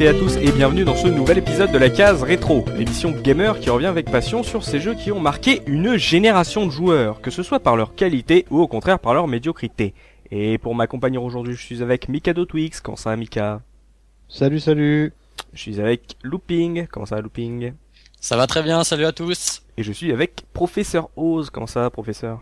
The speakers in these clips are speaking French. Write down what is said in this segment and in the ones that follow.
et à tous et bienvenue dans ce nouvel épisode de la case rétro, l'émission gamer qui revient avec passion sur ces jeux qui ont marqué une génération de joueurs, que ce soit par leur qualité ou au contraire par leur médiocrité. Et pour m'accompagner aujourd'hui, je suis avec Mikado Twix, comment ça Mika? Salut, salut. Je suis avec Looping, comment ça Looping? Ça va très bien, salut à tous. Et je suis avec Professeur Oz, comment ça Professeur?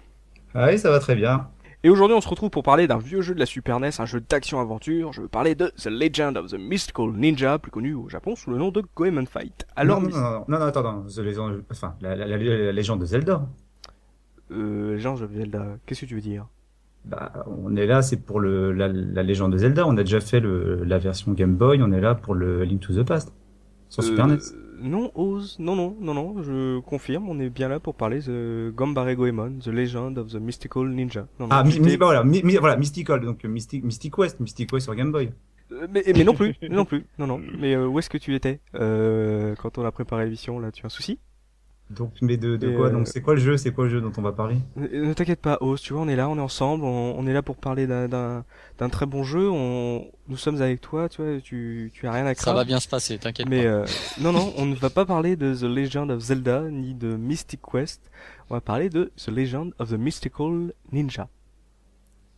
Ah oui, ça va très bien. Et aujourd'hui, on se retrouve pour parler d'un vieux jeu de la Super NES, un jeu d'action-aventure. Je veux parler de The Legend of the Mystical Ninja, plus connu au Japon sous le nom de Goemon Fight. Alors, non, non, non, non, non, attends, non, The Legend, enfin, la, la, la, la, légende de Zelda. Euh, légende de Zelda, qu'est-ce que tu veux dire? Bah, on est là, c'est pour le, la, la légende de Zelda. On a déjà fait le, la version Game Boy, on est là pour le Link to the Past. Sur Euh, Super NES. Non, Oz, non, non, non, non, je confirme, on est bien là pour parler de Gambare Goemon, The Legend of the Mystical Ninja. Non, non, Ah, mi, bah, voilà, mi, mi- voilà, Mystical, donc euh, Mystic, Mystic West, Mystic West sur Game Boy. Euh, mais, mais non plus, non plus, non, non. Mais euh, où est-ce que tu étais euh, quand on a préparé l'émission là Tu as un souci? Donc, mais de, de quoi euh, Donc, c'est quoi le jeu C'est quoi le jeu dont on va parler Ne ne t'inquiète pas, Oz, tu vois, on est là, on est ensemble, on, on est là pour parler d'un- d'un d'un très bon jeu. On, nous sommes avec toi, tu vois, tu, tu as rien à Ça craindre. va bien se passer, t'inquiète Mais pas. euh, non, non, on ne va pas parler de The Legend of Zelda ni de Mystic Quest. On va parler de The Legend of the Mystical Ninja.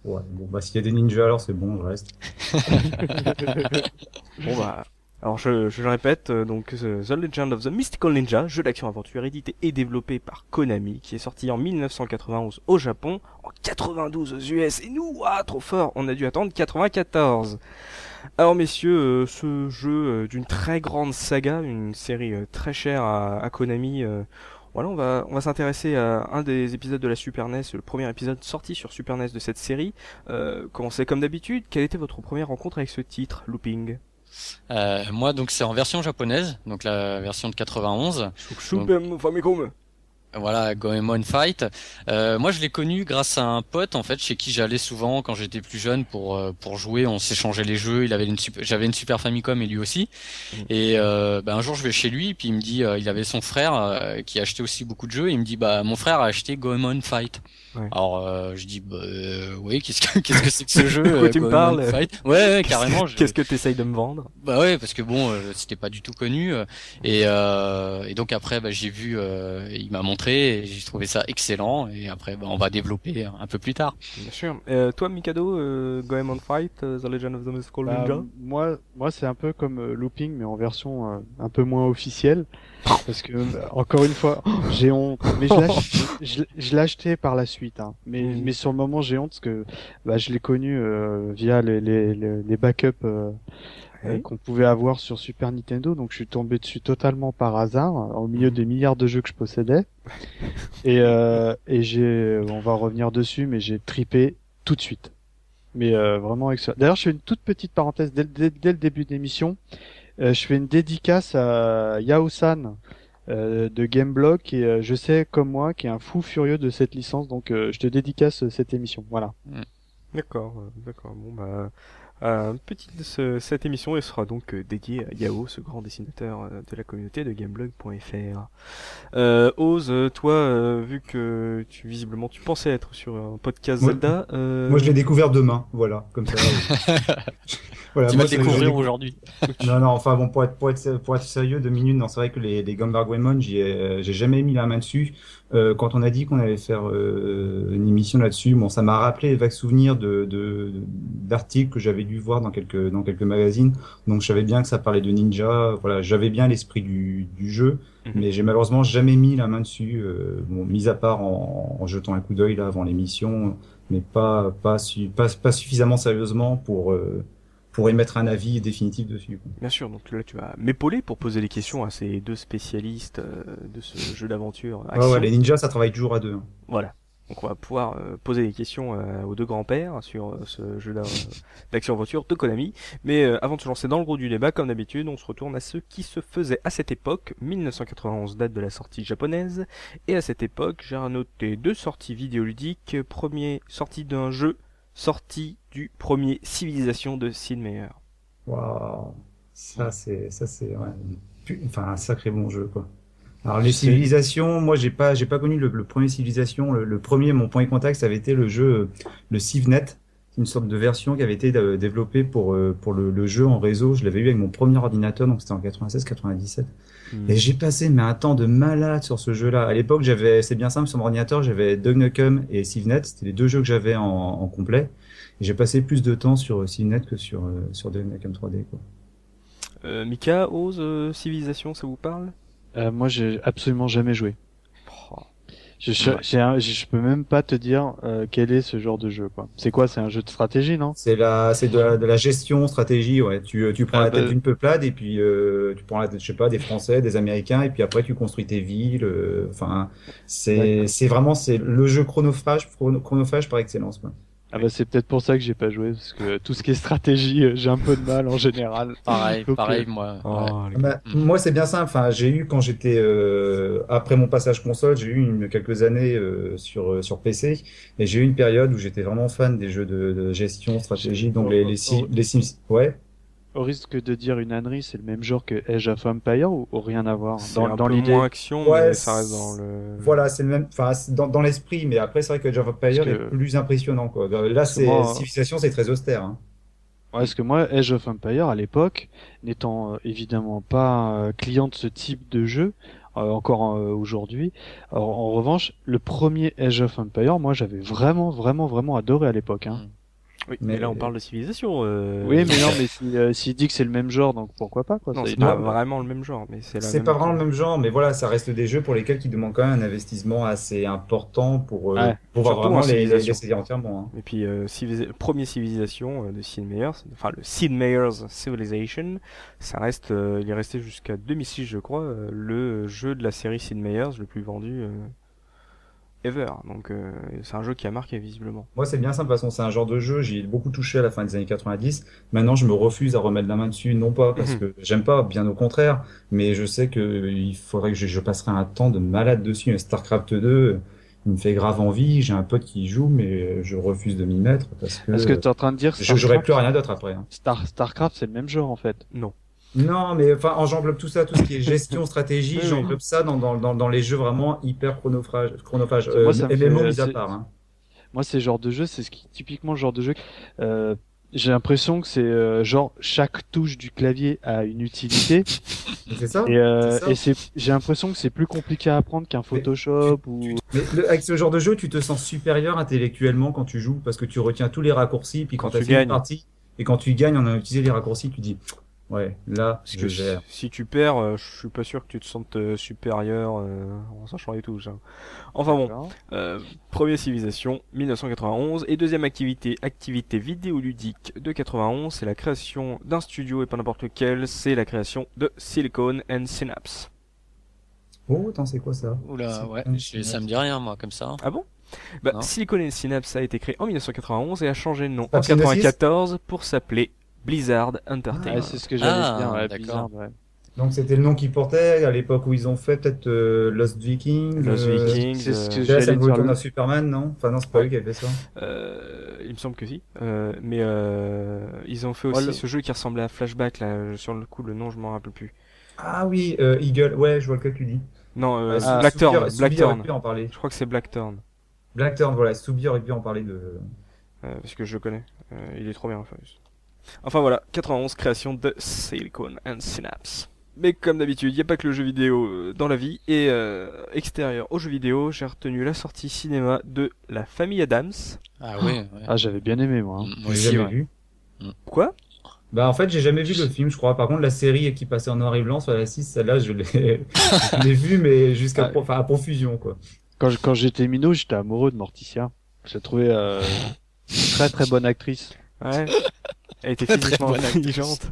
Ouais, bon, bah, s'il y a des ninjas, alors c'est bon, je reste. Bon bah, alors je, je répète, euh, donc The The Legend of the Mystical Ninja, jeu d'action-aventure édité et développé par Konami, qui est sorti en 1991 au Japon, en 92 aux US, et nous, ah, trop fort, on a dû attendre 94. Alors messieurs, euh, ce jeu euh, d'une très grande saga, une série euh, très chère à, à Konami, euh, voilà, on va, on va s'intéresser à un des épisodes de la Super NES, le premier épisode sorti sur Super NES de cette série. Euh, commencez comme d'habitude, quelle était votre première rencontre avec ce titre, Looping? Euh, moi, donc, c'est en version japonaise, donc la version de 91. Super Famicom. Voilà, Goemon Fight. Euh, moi, je l'ai connu grâce à un pote, en fait, chez qui j'allais souvent quand j'étais plus jeune pour euh, pour jouer. On s'échangeait les jeux. Il avait une super, j'avais une Super Famicom et lui aussi. Mhm. Et euh, ben, un jour, je vais chez lui, puis il me dit, euh, il avait son frère euh, qui achetait aussi beaucoup de jeux. Et il me dit, bah, mon frère a acheté Goemon Fight. Ouais. Alors, euh, je dis, bah, euh, oui, qu'est-ce que qu'est-ce que c'est que ce jeu Quoi, tu me parles Fight? Ouais, ouais, carrément. Qu'est-ce que t'essayes de me vendre? Bah ouais, parce que bon, euh, c'était pas du tout connu. et, et donc après, bah, j'ai vu, euh, il m'a montré, et j'ai trouvé ça excellent. Et après, bah, on va développer un peu plus tard. Bien sûr. Euh, toi, Mikado, euh, Goemon Fight, euh, The Legend of the Mystical Bah, Ninja Moi, moi c'est un peu comme euh, Looping, mais en version euh, un peu moins officielle. Parce que, euh, encore une fois, j'ai honte. Mais je l'ai je, acheté par la suite. Hein. Mais, mais sur le moment, j'ai honte parce que bah, je l'ai connu euh, via les, les, les, les backups euh, euh, Ouais. qu'on pouvait avoir sur Super Nintendo. Donc je suis tombé dessus totalement par hasard, au milieu des milliards de jeux que je possédais. Et, euh, et j'ai, on va revenir dessus, mais j'ai tripé tout de suite. Mais euh, vraiment excellent. D'ailleurs, je fais une toute petite parenthèse dès, dès- dès le début de l'émission. Euh, je fais une dédicace à Yao-san euh, de Gameblog qui, euh, je sais comme moi, qui est un fou furieux de cette licence. Donc, euh, je te dédicace euh, cette émission. Voilà. D'accord, euh, d'accord. Bon bah, euh, petite ce- cette émission elle sera donc euh, dédiée à Yao, ce grand dessinateur euh, de la communauté de gameblog.fr. Euh, Oz, euh, toi, euh, vu que tu visiblement tu pensais être sur un podcast Moi- Zelda, euh, Moi, je l'ai découvert demain, voilà, comme ça. voilà, tu moi, vas découvrir décou- aujourd'hui. Non, non, enfin bon, pour être, pour être, pour être sérieux, deux minutes, non, c'est vrai que les, les Gumbar Goemon, j'y ai- j'ai jamais mis la main dessus. Euh, quand on a dit qu'on allait faire euh, une émission là-dessus, bon, ça m'a rappelé les vagues souvenirs de, de, d'articles que j'avais dû voir dans quelques, dans quelques magazines. Donc, je savais bien que ça parlait de ninja. Voilà, j'avais bien l'esprit du, du jeu, Mhm. mais j'ai malheureusement jamais mis la main dessus. Euh, bon, mis à part en, en jetant un coup d'œil là avant l'émission, mais pas, pas, su- pas, pas suffisamment sérieusement pour, euh, pour émettre un avis définitif dessus. bien sûr, donc là tu vas m'épauler pour poser les questions à ces deux spécialistes euh, de ce jeu d'aventure. Action. ouais, les ninjas, ça travaille toujours à deux. hein. Voilà. Donc on va pouvoir euh, poser des questions euh, aux deux grands-pères sur ce jeu d'a- d'action-aventure de Konami. Mais avant de se lancer dans le gros du débat, comme d'habitude, on se retourne à ce qui se faisait à cette époque. 1991 date de la sortie japonaise. Et à cette époque, j'ai noté deux sorties vidéoludiques. Premier, sortie d'un jeu, sortie du premier Civilisation de Sid Meier. Waouh, ça c'est, ça c'est, ouais, enfin un sacré bon jeu quoi. Alors les civilisations, moi j'ai pas, j'ai pas connu le, le premier civilisation. Le, le premier, mon point de contact, ça avait été le jeu, euh, le CivNet. Une sorte de version qui avait été euh, développée pour euh, pour le, le jeu en réseau. Je l'avais eu avec mon premier ordinateur, donc c'était en 96-97. Hmm. Et j'ai passé mais un temps de malade sur ce jeu-là. À l'époque, j'avais, c'est bien simple, sur mon ordinateur, j'avais Duck Nukem et CiveNet. C'était les deux jeux que j'avais en, en complet. Et j'ai passé plus de temps sur euh, CiveNet que sur euh, sur Duck Nukem 3D. Quoi. Euh, Mika, Ose, euh, Civilisation, ça vous parle? Euh, moi, j'ai absolument jamais joué. Je, je, Ouais. j'ai un- je peux même pas te dire euh, quel est ce genre de jeu. quoi. C'est quoi? C'est un jeu de stratégie, non? C'est la, c'est de la, de la gestion, stratégie. Ouais, tu euh, tu prends Ah, la tête bah- d'une peuplade et puis euh, tu prends la tête, je sais pas, des Français, des Américains et puis après tu construis tes villes. euh, Enfin, c'est c'est vraiment c'est le jeu chronophage chrono- chronophage par excellence. Quoi. Ah bah c'est peut-être pour ça que j'ai pas joué parce que tout ce qui est stratégie, euh, j'ai un peu de mal en général. Pareil, Donc, pareil, euh, moi. Oh, ouais. Bah, Mm. Moi, c'est bien simple. Enfin, j'ai eu quand j'étais euh, après mon passage console, j'ai eu une, quelques années euh, sur euh, sur PC et j'ai eu une période où j'étais vraiment fan des jeux de, de gestion, stratégie, donc les les, si- les Sims. Ouais. Au risque de dire une ânerie, c'est le même genre que Age of Empire ou, ou rien à voir dans, un dans peu l'idée moins action, Ouais, mais ça reste dans le. Voilà, c'est le même. Enfin, c'est dans, dans l'esprit, mais après, c'est vrai que Age of Empires Parce est plus impressionnant, quoi. Là, c'est moi, civilisation, c'est très austère. Hein. Ouais, parce que moi, Age of Empire, à l'époque, n'étant euh, évidemment pas euh, client de ce type de jeu, euh, encore euh, aujourd'hui, alors, en revanche, le premier Age of Empire, moi, j'avais vraiment, vraiment, vraiment adoré à l'époque. Hein. Oui, mais, Mais- là on parle de civilisation. Euh... Oui, mais non, mais s'il euh, s'il dit que c'est le même genre, donc pourquoi pas quoi Non, c'est pas vraiment le même genre, mais c'est la C'est pas vraiment le même genre, mais voilà, ça reste des jeux pour lesquels qui demandent quand même un investissement assez important pour, euh, Ouais. pour pouvoir Surtout vraiment en les, les entièrement. Hein. Et puis, euh, civilisa- premier civilisation euh, de Sid Meier's, enfin le Sid Meier's Civilization, ça reste, euh, il est resté jusqu'à 2006, je crois, euh, le jeu de la série Sid Meier's le plus vendu euh, ever. Donc, euh, c'est un jeu qui a marqué visiblement. Moi, c'est bien simple, de toute façon, c'est un genre de jeu, j'y ai beaucoup touché à la fin des années 90. Maintenant, je me refuse à remettre la main dessus, non pas parce Mhm. que j'aime pas, bien au contraire, mais je sais que euh, il faudrait que je, je passerai un temps de malade dessus. StarCraft 2, il me fait grave envie, j'ai un pote qui y joue, mais je refuse de m'y mettre parce que, Est-ce que tu es en train de dire je j'aurais Starcraft, plus rien d'autre après. hein. Star, Starcraft, c'est le même genre en fait. Non. Non, mais enfin, j'englobe tout ça, tout ce qui est gestion, stratégie, Oui, oui. j'englobe ça dans, dans, dans, les jeux vraiment hyper chronophages. chronophages. Moi, Euh, ça me MMO fait- mis à part. Hein. Moi, c'est le genre de jeu, c'est ce qui typiquement le genre de jeu. Euh, j'ai l'impression que c'est euh, genre chaque touche du clavier a une utilité C'est ça et, euh, ça. et j'ai l'impression que c'est plus compliqué à apprendre qu'un Photoshop ou Mais le- avec ce genre de jeu, tu te sens supérieur intellectuellement quand tu joues parce que tu retiens tous les raccourcis. Puis quand, Quand tu as fait une partie et quand tu gagnes en a utilisé les raccourcis, tu dis ouais, là, Parce je que gère. si, si tu perds, euh, je suis pas sûr que tu te sentes euh, supérieur euh, en sachant les touches. hein. Enfin bon, Euh, première civilisation, 1991. Et deuxième activité, activité vidéoludique de 91, c'est la création d'un studio et pas n'importe lequel, c'est la création de Silicon and Synapse. Oh, attends, c'est quoi ça? Oula, ouais, ça me dit rien, moi, comme ça. Ah bon? Bah. Silicon and Synapse a été créé en 1991 et a changé de nom en Psygnosis 94 pour s'appeler Blizzard Entertainment. Ouais, c'est ce que j'allais Ah, dire, ouais. Blizzard, ouais. Donc c'était le nom qu'ils portaient à l'époque où ils ont fait peut-être euh, Lost Vikings. Lost euh, Vikings, c'est ce que euh, j'allais dire. à Superman, non? Enfin non, c'est pas eux qui avaient fait ça. Euh, il me semble que si. Euh, mais euh, ils ont fait aussi Voilà. ce jeu qui ressemblait à Flashback là. Sur le coup, le nom, je m'en rappelle plus. Ah oui, euh, Eagle. Ouais, je vois lequel tu dis. Non, euh, Ah, Blackthorn. Blackthorn. pu en parler. Je crois que c'est Blackthorn. Blackthorn, voilà, Soubi aurait pu en parler de. Euh, parce que je le connais. Euh, il est trop bien. Enfin, enfin voilà, 91, création de Silicon and Synapse. Mais comme d'habitude, il n'y a pas que le jeu vidéo euh, dans la vie. Et euh, extérieur au jeu vidéo, j'ai retenu la sortie cinéma de La Famille Adams. Ah oui, ouais. Ah, j'avais bien aimé moi. hein. Moi J'ai jamais ouais. vu. Quoi? Bah en fait j'ai jamais vu le film je crois. Par contre la série qui passait en noir et blanc sur la 6, celle-là je l'ai je l'ai vu mais jusqu'à Ah. pro- enfin, à profusion quoi. Quand, je- quand j'étais minot, j'étais amoureux de Morticia. Je la trouvais euh, très très bonne actrice. Ouais. Elle était physiquement intelligente.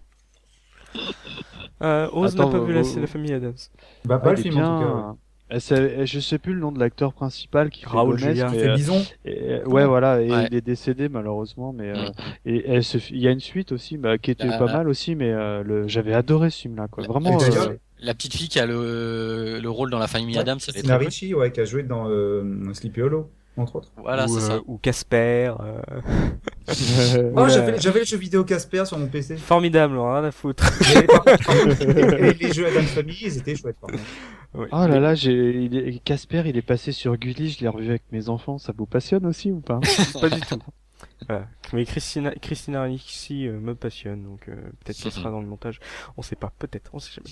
Euh, Oz n'a pas vu la, vous- la famille Adams. Bah pas le film en tout cas. c'est- et je sais plus le nom de l'acteur principal qui fait Raoul Gomez, Julia. mais, C'est euh, Bison. et- euh, ouais, voilà, et Ouais. il est décédé malheureusement, mais euh, et, et ce- il y a une suite aussi, bah, qui était Ah, pas ah. mal aussi, mais euh, le, j'avais adoré ce film-là, quoi. La- Vraiment. la- euh, La petite fille qui a le, le rôle dans la famille Ouais, Adams, elle est Christina très Ricci ouais qui a joué dans euh, Sleepy Hollow entre autres. Voilà, ou, c'est euh, ça. ou Casper. euh, Oh j'avais j'avais le jeu vidéo Casper sur mon PC. Formidable, rien à foutre. Par contre, les, les jeux Adam Family ils étaient chouettes par. Oh là là, j'ai, il est- Casper, il est passé sur Gulli, je l'ai revu avec mes enfants. Ça vous passionne aussi ou pas? Pas du tout. Voilà. Mais Christina, Christina Ricci euh, me passionne, donc euh, peut-être qu'elle sera dans le montage. On sait pas, peut-être, on sait jamais.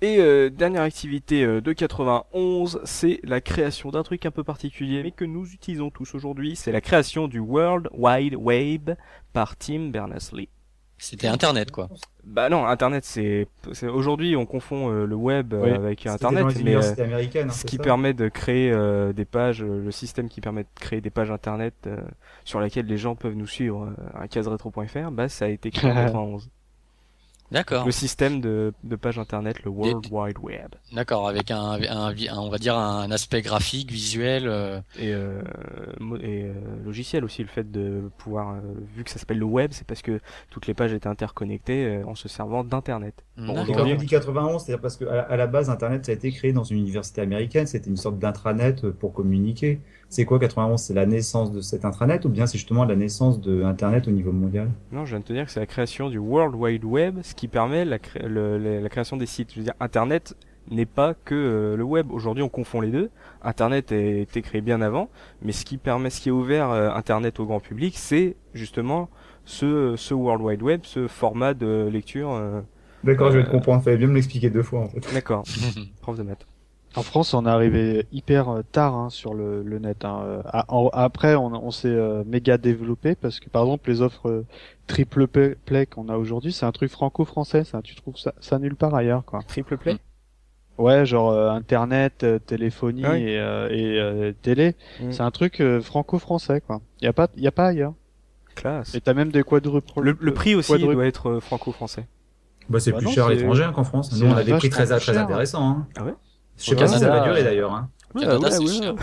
Et euh, dernière activité euh, de 91, c'est la création d'un truc un peu particulier, mais que nous utilisons tous aujourd'hui. C'est la création du World Wide Web par Tim Berners-Lee. C'était Internet, quoi. Bah non, Internet, c'est aujourd'hui on confond euh, le web euh, Oui. avec Internet, mais euh, hein, ce qui permet de créer euh, des pages, le système qui permet de créer des pages internet euh, sur lesquelles les gens peuvent nous suivre euh, à caseretro.fr, bah ça a été créé en 91. D'accord. Le système de, de pages internet, le World Wide Web. D'accord, avec un, un, un- on va dire un aspect graphique, visuel. euh, Et, euh, mo- et euh, logiciel aussi, le fait de pouvoir, euh, vu que ça s'appelle le web, c'est parce que toutes les pages étaient interconnectées euh, en se servant d'internet. Bon, Et D'accord. quand aujourd'hui- on dit 91, c'est parce que à la, à la base, Internet, ça a été créé dans une université américaine. C'était une sorte d'intranet euh, pour communiquer. C'est quoi 91 C'est la naissance de cet intranet ou bien c'est justement la naissance de Internet au niveau mondial? Non, je viens de te dire que c'est la création du World Wide Web, ce qui permet la, cré- le- le- la création des sites. Je veux dire, Internet n'est pas que euh, le web. Aujourd'hui, on confond les deux. Internet a été créé bien avant, mais ce qui permet, ce qui a ouvert euh, Internet au grand public, c'est justement ce, ce World Wide Web, ce format de lecture. euh, D'accord, je vais te comprendre. Fallait bien me l'expliquer deux fois en fait. D'accord, prof de maths. En France, on est arrivé hyper euh, tard hein, sur le, le net. hein. Euh, après, on, on s'est euh, méga développé parce que, par exemple, les offres triple play qu'on a aujourd'hui, c'est un truc franco-français. Ça, tu trouves ça, ça nulle part ailleurs, quoi. Triple play? Ouais, genre euh, internet, euh, téléphonie Ah oui. et, euh, et euh, télé. Mm. C'est un truc euh, franco-français, quoi. Y a pas, y a pas ailleurs. Classe. Et t'as même des quadruples. Le, le prix aussi quadruple- doit être euh, franco-français. Bah, c'est Bah plus non, cher à l'étranger hein, qu'en France. Nous, on a des prix très, très intéressants. Hein. Ah ouais? Je sais pas si ça va durer d'ailleurs. Hein. Canada, ouais, c'est ouais. cher.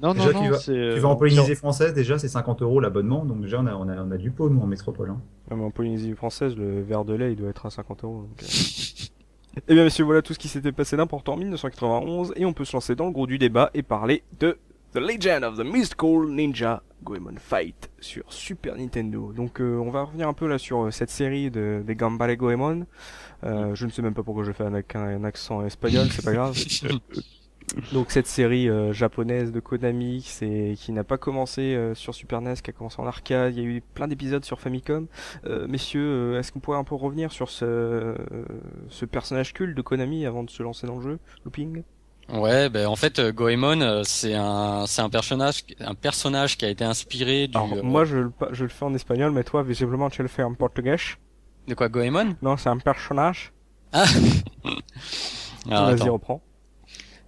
Non, non, Déjà, non, tu vas- c'est. euh, Tu vas en Polynésie française, déjà, c'est 50 euros l'abonnement. Donc, déjà, on a, on a, on a du pot, nous, en métropole. Hein. Ah, mais en Polynésie française, le verre de lait, il doit être à 50 euros. donc, euh. Eh bien, messieurs, voilà tout ce qui s'était passé d'important en 1991, et on peut se lancer dans le gros du débat et parler de The Legend of the Mystical Ninja Goemon Fight sur Super Nintendo. Donc, euh, on va revenir un peu là sur euh, cette série de, des Gambale Goemon. Euh, je ne sais même pas pourquoi je fais un, un accent espagnol, c'est pas grave. Donc cette série euh, japonaise de Konami, c'est qui n'a pas commencé euh, sur Super NES, qui a commencé en arcade. Il y a eu plein d'épisodes sur Famicom. Euh, messieurs, euh, est-ce qu'on pourrait un peu revenir sur ce, euh, ce personnage culte de Konami avant de se lancer dans le jeu, Looping? Ouais, ben en fait, euh, Goemon, euh, c'est un, c'est un personnage, un personnage qui a été inspiré du. Alors moi je, le pa- je le fais en espagnol, mais toi visiblement tu le fais en portugais. De quoi Goemon? Non, c'est un personnage. Ah. Alors, Vas-y, reprends.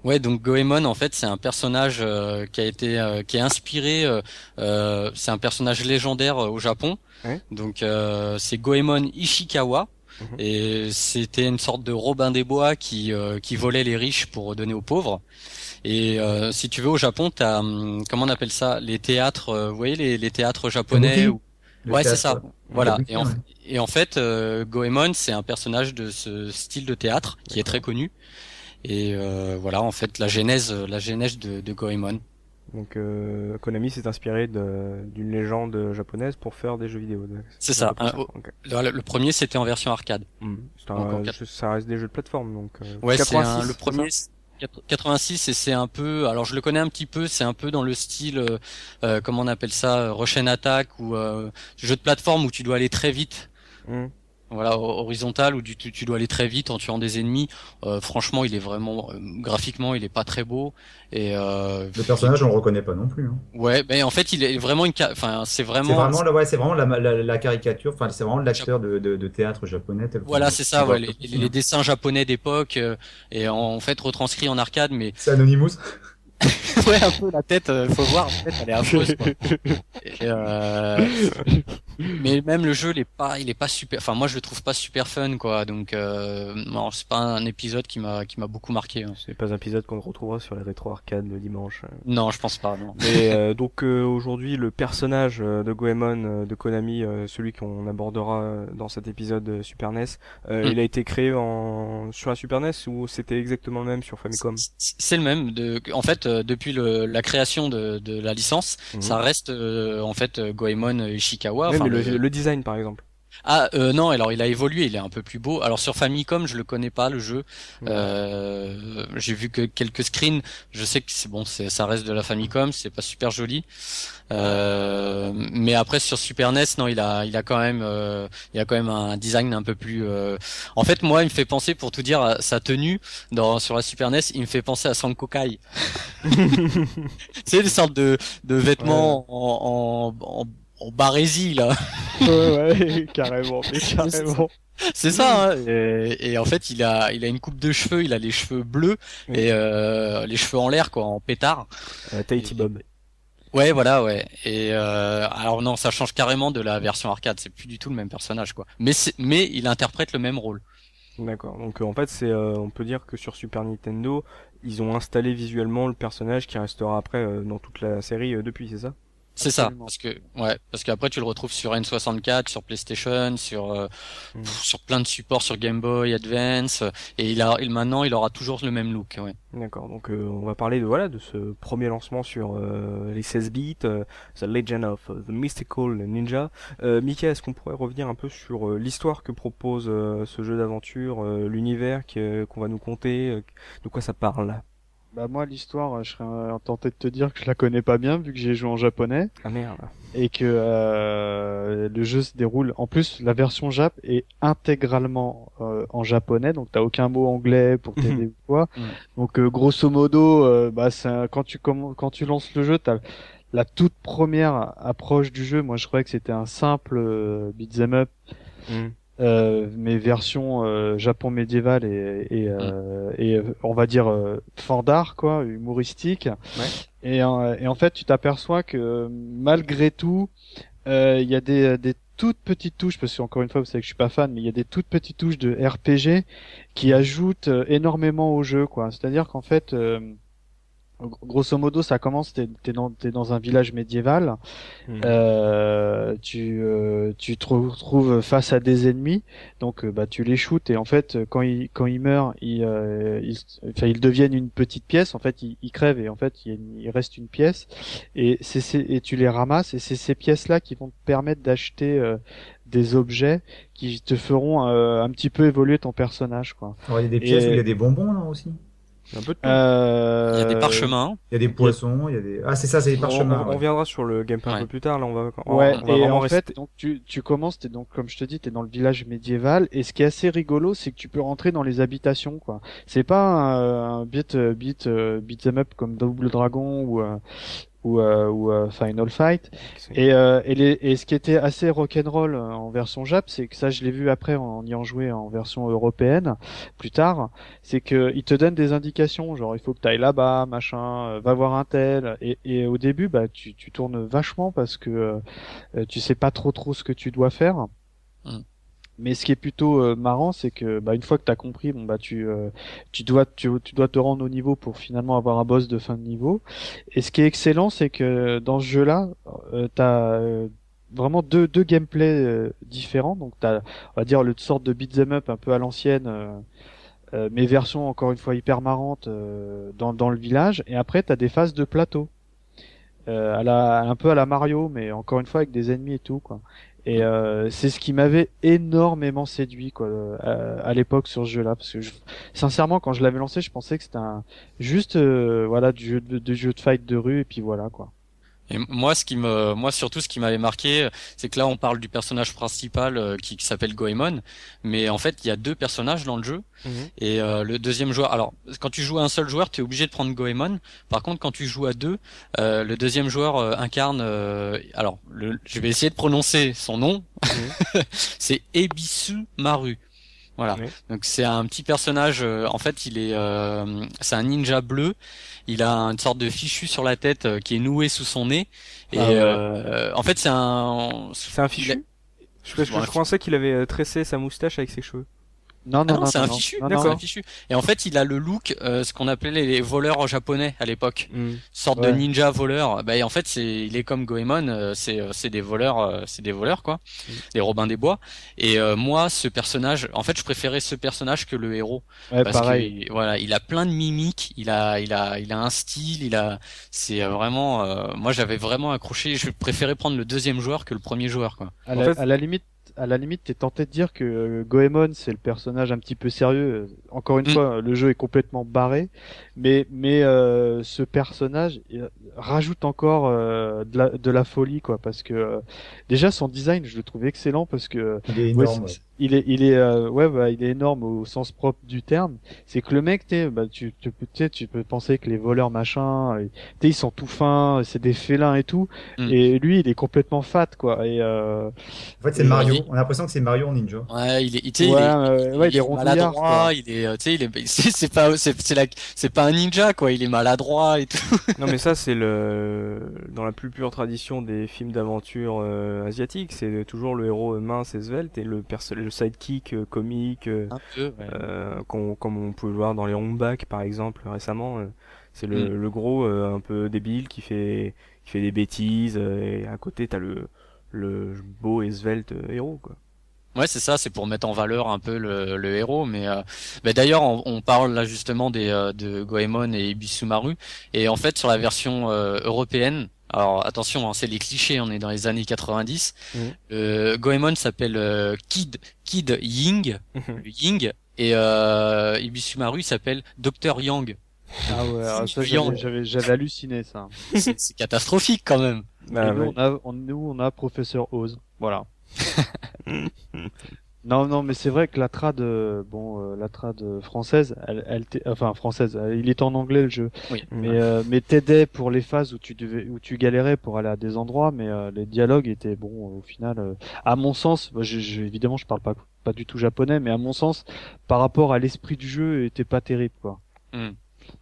Ouais, donc Goemon, en fait, c'est un personnage euh, qui a été, euh, qui est inspiré. euh, euh, c'est un personnage légendaire euh, au Japon. Ouais. Donc euh, c'est Goemon Ishikawa. Mhm. Et c'était une sorte de Robin des Bois qui euh, qui volait les riches pour donner aux pauvres. Et euh, si tu veux au Japon, t'as hum, comment on appelle ça? Les théâtres, euh, vous voyez les, les théâtres japonais où- Le Ouais, c'est ça. Voilà. Et en. Et en fait, euh, Goemon, c'est un personnage de ce style de théâtre qui est très connu. Et euh, voilà, en fait, la genèse, la genèse de, de Goemon. Donc euh, Konami s'est inspiré d'une légende japonaise pour faire des jeux vidéo. C'est ça, Un Ok. Le, le premier, c'était en version arcade. C'est un- ça reste des jeux de plateforme donc. euh, Ouais, c'est 86, un- le premier. ça 86 et c'est un peu alors je le connais un petit peu c'est un peu dans le style euh, euh, comment on appelle ça euh, Russian Attack ou euh, jeu de plateforme où tu dois aller très vite Hmm. voilà ho- horizontal où tu, tu, tu dois aller très vite en tuant des ennemis Euh, franchement il est vraiment euh, graphiquement il est pas très beau et euh, Le personnage, on le reconnaît pas non plus. Hein. ouais ben en fait il est vraiment une ca- enfin c'est C'est vraiment, vraiment, la, ouais, c'est vraiment la, la, la caricature. Enfin, c'est vraiment l'acteur de, de, de théâtre japonais. tel voilà c'est ça ouais, les, les- hein. les dessins japonais d'époque euh, et en, en fait retranscrits en arcade mais C'est Anonymous. ouais un peu la tête euh, faut voir en fait elle est affreuse quoi. Et, euh, mais même le jeu il est pas il est pas super enfin moi je le trouve pas super fun quoi donc euh, non c'est pas un épisode qui m'a qui m'a beaucoup marqué hein. C'est pas un épisode qu'on retrouvera sur les rétro arcades de dimanche. non je pense pas non Mais euh, donc euh, aujourd'hui le personnage euh, de Goemon euh, de Konami, euh, celui qu'on abordera dans cet épisode de Super NES, euh, Mm. il a été créé en sur la Super NES ou c'était exactement le même sur Famicom? C'est- le même de en fait euh, depuis le, la création de, de la licence Mhm. ça reste euh, en fait Goemon Ishikawa enfin, mais le, le- le design par exemple. Ah euh, non, alors il a évolué, il est un peu plus beau. Alors sur Famicom, je le connais pas le jeu. Ouais. Euh, J'ai vu que quelques screens. Je sais que c'est bon, c'est ça reste de la Famicom, c'est pas super joli. Euh, mais après sur Super NES, non, il a il a quand même euh, il a quand même un design un peu plus. euh, En fait, moi, il me fait penser pour tout dire à sa tenue dans sur la Super NES, il me fait penser à Sankokai. c'est des sortes de de vêtements en, en, en en barésie là. ouais, ouais, carrément, mais carrément. C'est ça. Hein et, et en fait, il a, il a une coupe de cheveux, il a les cheveux bleus Oui. et euh, les cheveux en l'air, quoi, en pétard. Euh, Tahiti Bob. Ouais, voilà, ouais. Et euh, alors non, ça change carrément de la version arcade. C'est plus du tout le même personnage, quoi. Mais c'est, mais il interprète le même rôle. D'accord. Donc euh, en fait, c'est, euh, on peut dire que sur Super Nintendo, ils ont installé visuellement le personnage qui restera après euh, dans toute la série euh, depuis, c'est ça? C'est ça, parce que ouais, parce qu'après tu le retrouves sur N64, sur PlayStation, sur euh, Mm. pff, sur plein de supports, sur Game Boy Advance, et il a, il, maintenant il aura toujours le même look. Ouais. D'accord. Donc euh, on va parler de voilà de ce premier lancement sur euh, les 16 bits, euh, The Legend of the Mystical Ninja. Euh, Mika, est-ce qu'on pourrait revenir un peu sur euh, l'histoire que propose euh, ce jeu d'aventure, euh, l'univers que- qu'on va nous conter, euh, de quoi ça parle? Bah moi l'histoire, je serais euh, tenté de te dire que je la connais pas bien vu que j'ai joué en japonais Ah merde. et que euh, le jeu se déroule. En plus, la version Jap est intégralement euh, en japonais, donc t'as aucun mot anglais pour t'aider ou quoi. Mhm. Donc euh, grosso modo, euh, bah c'est un- quand tu quand tu lances le jeu, t'as la toute première approche du jeu. Moi, je croyais que c'était un simple euh, beat'em up Hmm. Euh, mais version euh, Japon médiéval et et, euh, et euh, on va dire euh, fandard quoi, humoristique. Et, en- et en fait, tu t'aperçois que euh, malgré tout, euh, il y a des des toutes petites touches parce qu'encore une fois, vous savez que je suis pas fan, mais il y a des toutes petites touches de RPG qui ajoutent euh, énormément au jeu quoi. C'est-à-dire qu'en fait euh, Grosso modo, ça commence, t'es t'es dans, t'es dans un village médiéval, Hmm. euh, tu, euh, tu te retrouves face à des ennemis, donc euh, bah tu les shoots et en fait quand ils quand ils meurent, ils, euh, ils, enfin, ils deviennent une petite pièce. En fait, ils, ils crèvent et en fait il, il reste une pièce et c'est ces- et tu les ramasses et c'est ces pièces là qui vont te permettre d'acheter euh, des objets qui te feront euh, un petit peu évoluer ton personnage quoi. Alors, il y a des pièces Et- où il y a des bonbons là aussi. Un peu de tout. Euh... Il y a des parchemins. Il y a des poissons, il y a des. Ah c'est ça, c'est des parchemins. on, on ouais. reviendra sur le gameplay un peu plus tard. Là, on va. on- Ouais, on va et en rester- fait, donc tu, tu commences, t'es donc comme je te dis, t'es dans le village médiéval, et ce qui est assez rigolo, c'est que tu peux rentrer dans les habitations, quoi. C'est pas un, un beat, euh, beat, euh, beat'em up comme Double Dragon ou euh, ou, euh, ou euh, Final Fight. Et, euh, et, les, et ce qui était assez rock'n'roll en version Jap, c'est que ça je l'ai vu après en y en joué en version européenne plus tard, c'est que il te donne des indications, genre il faut que tu ailles là-bas, machin, va voir un tel. Et, et au début, bah tu, tu tournes vachement parce que euh, tu sais pas trop trop ce que tu dois faire. Mm. Mais ce qui est plutôt euh, marrant, c'est que bah, une fois que t'as compris, bon bah tu euh, tu dois tu, tu dois te rendre au niveau pour finalement avoir un boss de fin de niveau. Et ce qui est excellent, c'est que dans ce jeu-là, euh, t'as euh, vraiment deux deux gameplays euh, différents. Donc t'as on va dire le sorte de beat'em up un peu à l'ancienne. euh, mais version encore une fois hyper marrante dans, dans le village et après t'as des phases de plateau euh, à la, un peu à la Mario mais encore une fois avec des ennemis et tout quoi et euh, c'est ce qui m'avait énormément séduit quoi euh, à, l'époque sur ce jeu là parce que je- sincèrement quand je l'avais lancé je pensais que c'était un juste euh, voilà du jeu de, de jeu de fight de rue et puis voilà quoi Et moi, ce qui me, moi surtout, ce qui m'avait marqué, c'est que là, on parle du personnage principal euh, qui, qui s'appelle Goemon, mais en fait, il y a deux personnages dans le jeu. Mhm. Et euh, le deuxième joueur, alors quand tu joues à un seul joueur, tu es obligé de prendre Goemon. Par contre, quand tu joues à deux, euh, le deuxième joueur euh, incarne. euh, alors, le, je vais essayer de prononcer son nom. c'est Ebisu Maru. Voilà. Donc c'est un petit personnage. euh, en fait, il est, euh, c'est un ninja bleu. Il a une sorte de fichu sur la tête euh, qui est noué sous son nez. Et Ah euh, en fait, c'est un. C'est un fichu. Je, je pensais qu'il avait euh, tressé sa moustache avec ses cheveux. Non Ah non non, non c'est un non, fichu. D'accord, c'est un fichu. Et en fait, il a le look, euh, ce qu'on appelait les voleurs japonais à l'époque, Hmm. sorte Ouais. de ninja voleur. Bah, et en fait, c'est, il est comme Goemon, euh, c'est, euh, c'est des voleurs, c'est des voleurs quoi, Mm. des Robins des Bois. Et euh, moi, ce personnage, en fait, je préférais ce personnage que le héros. ouais parce pareil que voilà, il a plein de mimiques, il a, il a, il a un style, il a, c'est vraiment, euh, moi j'avais vraiment accroché. Je préférais prendre le deuxième joueur que le premier joueur quoi. à En la, fait- à la limite à la limite, t'es tenté de dire que euh, Goemon c'est le personnage un petit peu sérieux. Encore une Mm. fois, le jeu est complètement barré, mais mais euh, ce personnage il rajoute encore euh, de, la, de la folie quoi, parce que euh, déjà son design, je le trouve excellent parce que Il est Ouais, énorme. c'est- il est, il est, euh, ouais, bah, il est énorme au sens propre du terme. C'est que le mec, t'es, bah, tu, tu peux, tu sais, tu peux penser que les voleurs machin, tu sais, ils sont tout fins, c'est des félins et tout. Mm. Et lui, il est complètement fat, quoi. Et euh, En fait, c'est Mario. On a l'impression que c'est Mario en ninja. Ouais, il est, sais, ouais, il est, euh, ouais, il est rondouillard. maladroit, quoi. il est, euh, tu sais, il est, c'est pas, c'est, c'est la, c'est pas un ninja quoi, il est maladroit et tout. Non mais ça c'est le dans la plus pure tradition des films d'aventure euh, asiatiques, c'est toujours le héros mince et svelte et le perso le sidekick euh, comique euh, Un peu, ouais. qu'on- comme on peut le voir dans les Hongbak par exemple récemment, c'est le, Mm. le gros un peu débile qui fait qui fait des bêtises et à côté t'as le le beau et svelte héros quoi. Ouais, c'est ça, c'est pour mettre en valeur un peu le, le héros. Mais euh, bah, d'ailleurs, on, on parle là justement des euh, de Goemon et Ibisumaru, et en fait sur la version euh, européenne. Alors attention, hein, c'est les clichés, on est dans les années 90. Mhm. Euh, Goemon s'appelle euh, Kid Kid Ying, le Ying, et euh, Ibisumaru s'appelle Dr Yang. Ah ouais, j'avais, j'avais, j'avais halluciné ça. C'est c'est catastrophique quand même. Bah, Et nous, ouais. on a, on, nous, on a Professeur Oz. Voilà. non, non, mais c'est vrai que la trad, euh, bon, euh, la trad française, elle, elle enfin française, euh, il est en anglais le jeu. Oui. Mais, euh, mais t'aidais pour les phases où tu devais, où tu galérais pour aller à des endroits, mais euh, les dialogues étaient bon. Au final, euh, à mon sens, moi, je, je- évidemment, je parle pas pas du tout japonais, mais à mon sens, par rapport à l'esprit du jeu, était pas terrible, quoi. Hmm.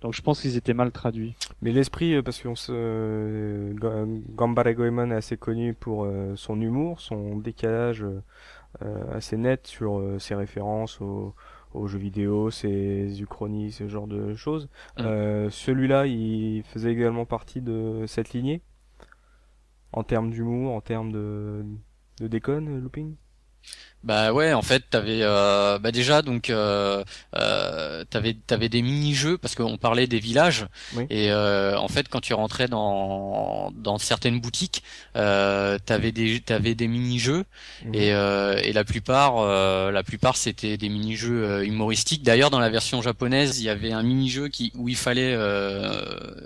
Donc je pense qu'ils étaient mal traduits. Mais l'esprit, euh, parce qu'on se, euh, Ga- Gambare Goemon est assez connu pour euh, son humour, son décalage assez net sur ses références aux, aux jeux vidéo, ses uchronies, ce genre de choses. Mm. Euh, Celui-là, il faisait également partie de cette lignée? En termes d'humour, en termes de, de déconne, looping. Bah ouais, en fait, t'avais euh, bah déjà donc euh, euh, t'avais t'avais des mini-jeux parce qu'on parlait des villages Oui. et euh, en fait quand tu rentrais dans dans certaines boutiques, euh, t'avais des t'avais des mini-jeux Mhm. et euh, et la plupart euh, la plupart c'était des mini-jeux humoristiques. D'ailleurs dans la version japonaise, il y avait un mini-jeu qui où il fallait euh,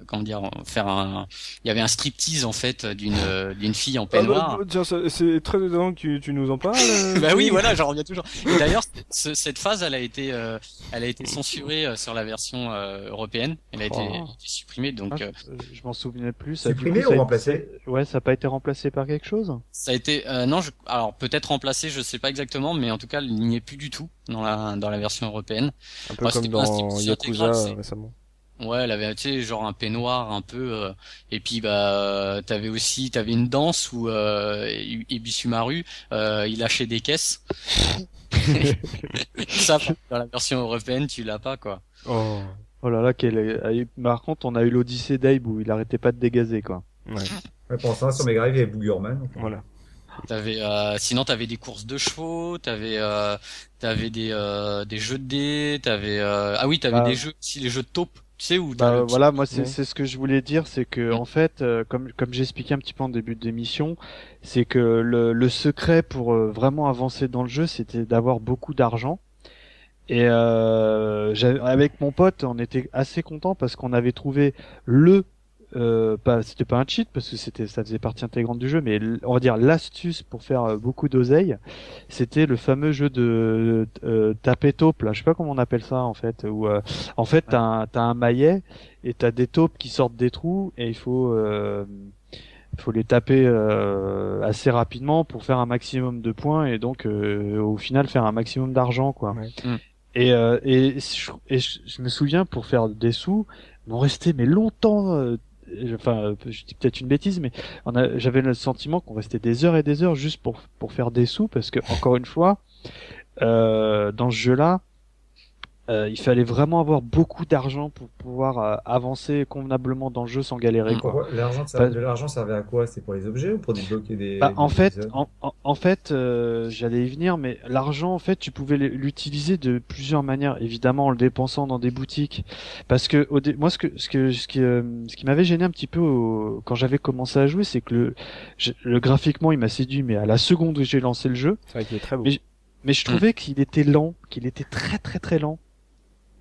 comment dire faire un il y avait un striptease en fait d'une d'une fille en peignoir. Ah, bah, tiens, ça- c'est très étonnant que tu, tu nous en parles. bah oui, voilà, j'en reviens toujours. Et d'ailleurs, ce- cette phase, elle a été, euh, elle a été censurée euh, sur la version euh, européenne. Elle a été, Oh. elle a été supprimée, donc Ah, euh, je, je m'en souvenais plus. Ça, du Supprimé coup, ça ou a- remplacé Ouais, ça a pas été remplacé par quelque chose ça a été, euh, non, je, alors peut-être remplacé, je sais pas exactement, mais en tout cas, il n'y est plus du tout dans la dans la version européenne. Un peu comme dans Yakuza euh, récemment. Ouais, elle avait, tu sais, genre un peignoir un peu, euh, et puis bah, t'avais aussi, t'avais une danse où euh, Ibisumaru, euh, il lâchait des caisses. Ça, dans la version européenne, tu l'as pas, quoi. Oh. Oh là là, quel est... Par contre, on a eu l'Odyssée d'Abe où il arrêtait pas de dégazer, quoi. Ouais, Ouais, pour l'instant, sur Mega Drive, il y avait Boogerman. donc, voilà. T'avais, euh, sinon t'avais des courses de chevaux, t'avais, euh, t'avais des, euh, des jeux de dés, t'avais, euh, ah oui, t'avais Bah. des jeux, si les jeux de taupe, tu sais où t'as Bah, voilà, moi c'est ce que je voulais dire, c'est que Mm. en fait, euh, comme comme j'expliquais un petit peu en début d'émission, c'est que le, le secret pour euh, vraiment avancer dans le jeu, c'était d'avoir beaucoup d'argent. Et euh, avec mon pote, on était assez content parce qu'on avait trouvé le euh, pas c'était pas un cheat parce que c'était ça faisait partie intégrante du jeu mais on va dire l'astuce pour faire euh, beaucoup d'oseille c'était le fameux jeu de euh, taper taupe là je sais pas comment on appelle ça en fait où euh, en fait t'as un, t'as un maillet et t'as des taupes qui sortent des trous et il faut euh, faut les taper euh, assez rapidement pour faire un maximum de points et donc euh, au final faire un maximum d'argent quoi Ouais. Mm. et euh, et, je, et je, je me souviens pour faire des sous on restait mais longtemps euh, enfin je dis peut-être une bêtise mais j'avais le sentiment qu'on restait des heures et des heures juste pour pour faire des sous parce que encore une fois euh, dans ce jeu là euh, il fallait vraiment avoir beaucoup d'argent pour pouvoir euh, avancer convenablement dans le jeu sans galérer Mm. quoi. L'argent, l'argent servait à quoi? C'est pour les objets ou pour débloquer des. Bah, des en fait, en, en- en fait, euh, j'allais y venir, mais l'argent, en fait, tu pouvais l'utiliser de plusieurs manières. Évidemment, en le dépensant dans des boutiques, parce que au dé- moi, ce que ce que ce qui euh, ce qui m'avait gêné un petit peu au- quand j'avais commencé à jouer, c'est que le le graphiquement, il m'a séduit, mais à la seconde où j'ai lancé le jeu, C'est vrai qu'il est très beau. Mais mais je trouvais qu'il était lent, qu'il était très très très lent.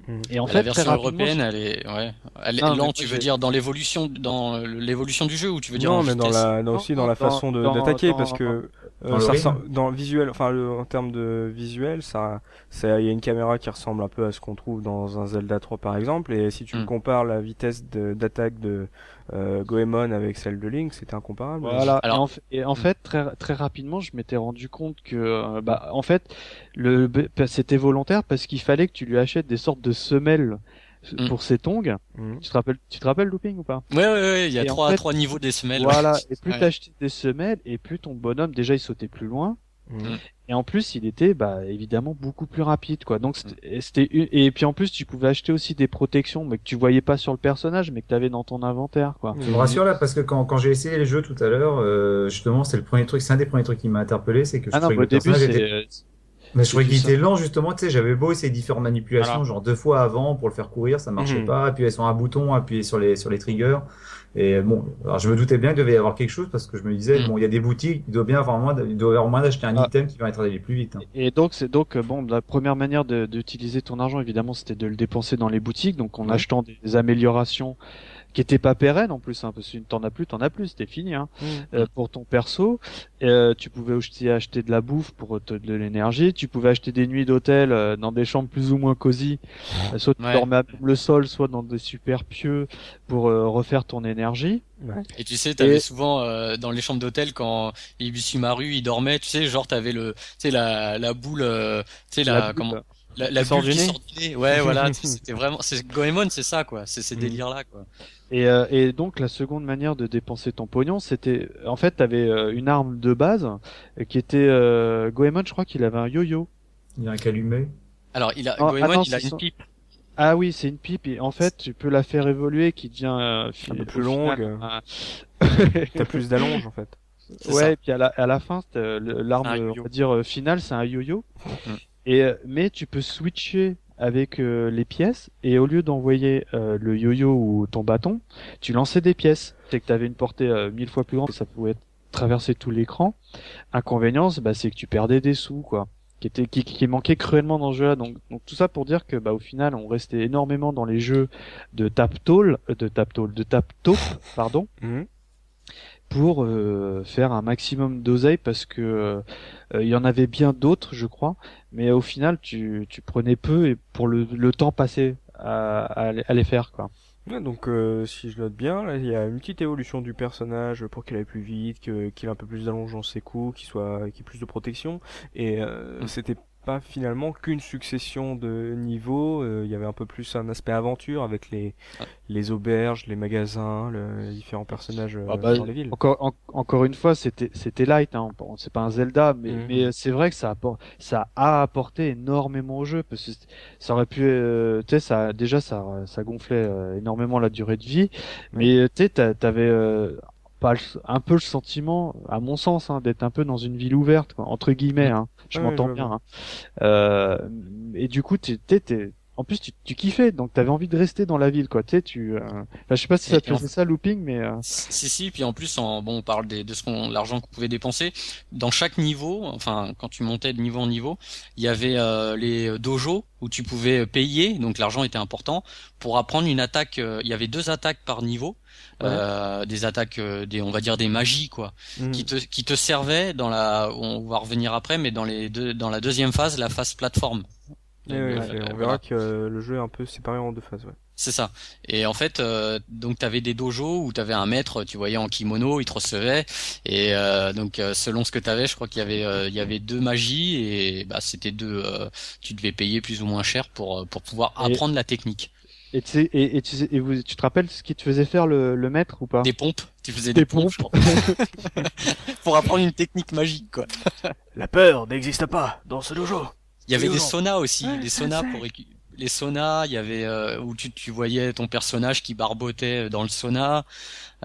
Mm. Et en la fait, version très rapidement, européenne, elle est, ouais, elle est Non, lente. Tu veux dire dans l'évolution, dans l'évolution du jeu ou tu veux dire non, en mais dans la, aussi dans la façon d'attaquer, parce que dans le ça ressemble- dans le visuel, enfin le, en termes de visuel, ça, ça, il y a une caméra qui ressemble un peu à ce qu'on trouve dans un Zelda 3 par exemple, et si tu Mm. compares la vitesse d'attaque de euh, Goemon avec celle de Link, c'était incomparable. Voilà. Alors- et en, f- et en Hmm. fait, très très rapidement, je m'étais rendu compte que, euh, bah, en fait, le b- c'était volontaire parce qu'il fallait que tu lui achètes des sortes de semelles Hmm. pour ses tongs. Mhm. Tu te rappelles, tu te rappelles looping ou pas? Ouais, ouais, ouais, il y a Et en trois, fait- trois niveaux des semelles. Voilà. Et plus Ouais. t'achetais des semelles, et plus ton bonhomme déjà il sautait plus loin. Mhm. Et en plus, il était bah évidemment beaucoup plus rapide quoi. Donc c'était une- et puis en plus tu pouvais acheter aussi des protections mais que tu voyais pas sur le personnage mais que tu avais dans ton inventaire quoi. Tu me rassures là parce que quand, quand j'ai essayé les jeux tout à l'heure, euh, justement, c'est le premier truc, c'est un des premiers trucs qui m'a interpellé, c'est que je Ah non, trouvais mais au que le début était Mais je trouvais qu'il était lent justement, tu sais, j'avais beau essayer d'y faire manipulation, Voilà. genre deux fois avant pour le faire courir, ça marchait Mhm. pas, appuyer sur un bouton, appuyer sur les sur les triggers. Et bon, alors je me doutais bien qu'il devait y avoir quelque chose parce que je me disais, Mhm. bon, il y a des boutiques, il doit bien avoir moins, il doit y avoir moins d'acheter un Ah. item qui va être d'aller plus vite. hein. Et donc c'est donc euh, bon la première manière d'utiliser ton argent évidemment c'était de le dépenser dans les boutiques donc en achetant des améliorations qui étaient pas pérennes en plus hein, parce que t'en as plus t'en as plus c'était fini hein, Mhm. euh, pour ton perso Euh, tu pouvais aussi acheter de la bouffe pour te de l'énergie tu pouvais acheter des nuits d'hôtel euh, dans des chambres plus ou moins cosy Euh, soit tu Ouais. dormais à même le sol soit dans des super pieux pour euh, refaire ton énergie Et tu sais, t'avais Et- souvent euh, dans les chambres d'hôtel quand Ibisumaru il dormait, tu sais, genre t'avais le, tu sais la la boule, euh, tu sais la, La boule, comment. La, la sort bulle du qui nez. sort du nez. Ouais, voilà, c'était vraiment, c'est Goemon, c'est ça quoi, c'est ces Mm. délires là quoi. Et, euh, et donc la seconde manière de dépenser ton pognon, c'était en fait t'avais euh, une arme de base euh, qui était euh, Goemon, je crois qu'il avait un yo-yo. Il y a un calumet. Alors il a Ah, Goemon, ah non, il a c'est une ça. pipe. Ah oui, c'est une pipe et en fait tu peux la faire évoluer qui devient euh, fi- Un peu au plus final, longue. un- T'as plus d'allonge en fait. C'est ouais, ça. et puis à la, à la fin, c'est, euh, le- l'arme, yo-yo. on va dire euh, finale, c'est un yo-yo. Mm. Et euh, mais tu peux switcher avec euh, les pièces et au lieu d'envoyer euh, le yo-yo ou ton bâton, tu lançais des pièces. C'est que tu avais une portée euh, mille fois plus grande, ça pouvait traverser tout l'écran. Inconvénience, bah, c'est que tu perdais des sous, quoi, qui était qui, qui manquait cruellement dans ce jeu-là. Donc, donc tout ça pour dire que bah au final, on restait énormément dans les jeux de tap tall, euh, de tap tall, de tap taupe, pardon Mhm. Pour euh, faire un maximum d'oseille parce que euh, euh, il y en avait bien d'autres, je crois, mais au final tu, tu prenais peu et pour le, le temps passé à, à, les- à les faire quoi. Ouais, donc euh, si je note bien, là, il y a une petite évolution du personnage pour qu'il aille plus vite, qu'il ait un peu plus d'allonge dans ses coups, qu'il soit, qu'il ait plus de protection. Et euh, Mm. c'était pas finalement qu'une succession de niveaux. euh, il y avait un peu plus un aspect aventure avec les Ah. les auberges, les magasins, le- les différents personnages euh, Ah bah, dans les villes. Encore en- encore une fois, c'était c'était light, hein. Bon, c'est pas un Zelda, mais Mhm. mais c'est vrai que ça ça a apporté énormément au jeu parce que ça aurait pu, euh, tu sais, ça déjà ça ça gonflait euh, énormément la durée de vie, mais euh, tu sais, t'a- t'avais euh, pas un peu le sentiment, à mon sens, hein, d'être un peu dans une ville ouverte, quoi, entre guillemets. Hein. Je Ouais, m'entends bien. Hein. Euh, et du coup, t'es- en plus, tu, tu kiffais, donc t'avais envie de rester dans la ville, quoi. Tu sais, tu, euh... enfin, je sais pas si ça te en faisait ça, looping, mais euh, Si si, puis en plus, en, bon, on parle des, de ce qu'on, l'argent qu'on pouvait dépenser. Dans chaque niveau, enfin, quand tu montais de niveau en niveau, il y avait euh, les dojos où tu pouvais payer, donc l'argent était important pour apprendre une attaque. euh, il y avait deux attaques par niveau, Ouais. euh, des attaques, euh, des, on va dire des magies quoi, Mhm. qui te qui te servaient dans la, on va revenir après, mais dans les deux, dans la deuxième phase, la phase plateforme. Ouais, ouais, Euh, on voilà. verra que euh, le jeu est un peu séparé en deux phases. Ouais. C'est ça. Et en fait, euh, donc t'avais des dojos où t'avais un maître, tu voyais en kimono, il te recevait. Et euh, donc selon ce que t'avais, je crois qu'il y avait euh, il y avait deux magies et bah c'était deux. euh, tu devais payer plus ou moins cher pour pour pouvoir Et- apprendre la technique. et tu sais, et, et tu, sais- et vous, tu te rappelles ce qui te faisait faire le, le maître ou pas? Des pompes. Tu faisais Des des, pompes, je crois. pour apprendre une technique magique quoi. La peur n'existe pas dans ce dojo. Il y avait des saunas aussi, Ouais, des c'est saunas pour les saunas, il y avait euh, où tu, tu voyais ton personnage qui barbotait dans le sauna.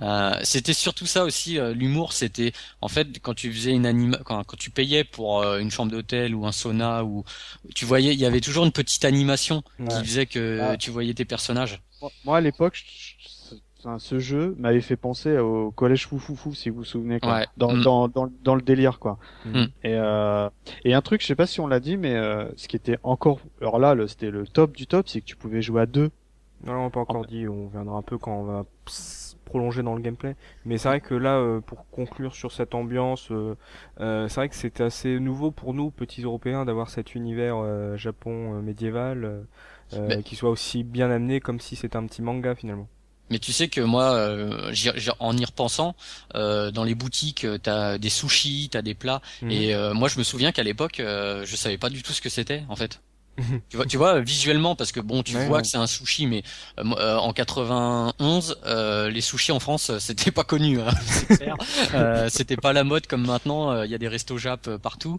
Euh, c'était surtout ça aussi euh, l'humour. C'était en fait quand tu faisais une anima, quand, quand tu payais pour une chambre d'hôtel ou un sauna ou tu voyais, il y avait toujours une petite animation qui faisait que ah. tu voyais tes personnages. Moi à l'époque, ce jeu m'avait fait penser au collège Foufoufou, si vous vous souvenez, quoi. Dans, mm. dans, dans, dans, le délire, quoi. Mm. Et, euh, et un truc, je sais pas si on l'a dit, mais euh, ce qui était encore, alors là, c'était le top du top, c'est que tu pouvais jouer à deux. Non, on n'a pas encore dit, on viendra un peu quand on va prolonger dans le gameplay. Mais c'est vrai que là, euh, pour conclure sur cette ambiance, euh, euh, c'est vrai que c'était assez nouveau pour nous, petits Européens, d'avoir cet univers Japon médiéval qui soit aussi bien amené comme si c'était un petit manga finalement. Mais tu sais que moi, euh, en y repensant, euh, dans les boutiques, euh, t'as des sushis, t'as des plats, mhm. et moi je me souviens qu'à l'époque, je savais pas du tout ce que c'était en fait. tu vois, tu vois visuellement parce que bon, tu vois que c'est un sushi, mais en 91, les sushis en France, c'était pas connu. Hein, c'était pas la mode comme maintenant. Il y a des restos Jap partout.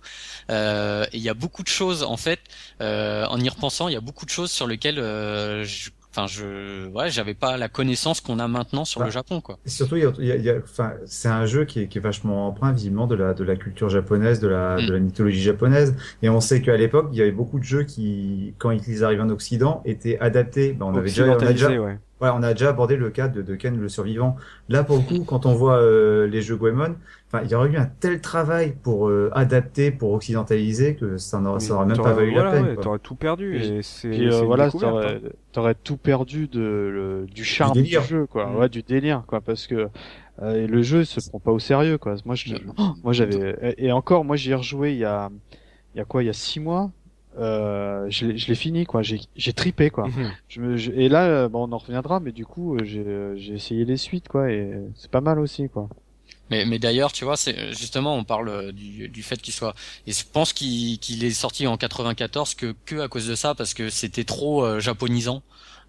et il y a beaucoup de choses en fait. en y repensant, il y a beaucoup de choses sur lesquelles je enfin je ouais j'avais pas la connaissance qu'on a maintenant sur le Japon quoi surtout il y a, y a enfin c'est un jeu qui est, qui est vachement empreint visiblement de la de la culture japonaise de la mm. de la mythologie japonaise et on sait qu'à l'époque il y avait beaucoup de jeux qui quand ils arrivaient en Occident étaient adaptés ben, on avait déjà, on a déjà ouais. On a déjà abordé le cas de, de Ken le survivant là pour le coup quand on voit euh, les jeux Goemon il y aurait eu un tel travail pour euh, adapter, pour occidentaliser que ça n'aurait même pas valu la peine. Ouais, t'aurais tout perdu. Et, c'est euh, voilà, t'aurais hein. tout perdu de du charme du, jeu, quoi. Mm. Ouais, du délire, quoi, parce que euh, le jeu se prend pas au sérieux, quoi. Moi, je, moi, j'avais et encore, moi, j'y ai rejoué il y a, il y a quoi, il y a six mois. Euh, je l'ai fini quoi j'ai j'ai tripé quoi mm-hmm. je me, et là bon on en reviendra mais du coup j'ai j'ai essayé les suites quoi et c'est pas mal aussi quoi mais, mais d'ailleurs, tu vois, c'est justement, on parle euh, du, du fait qu'il soit. Et je pense qu'il est sorti en 94 que que à cause de ça, parce que c'était trop euh, japonisant.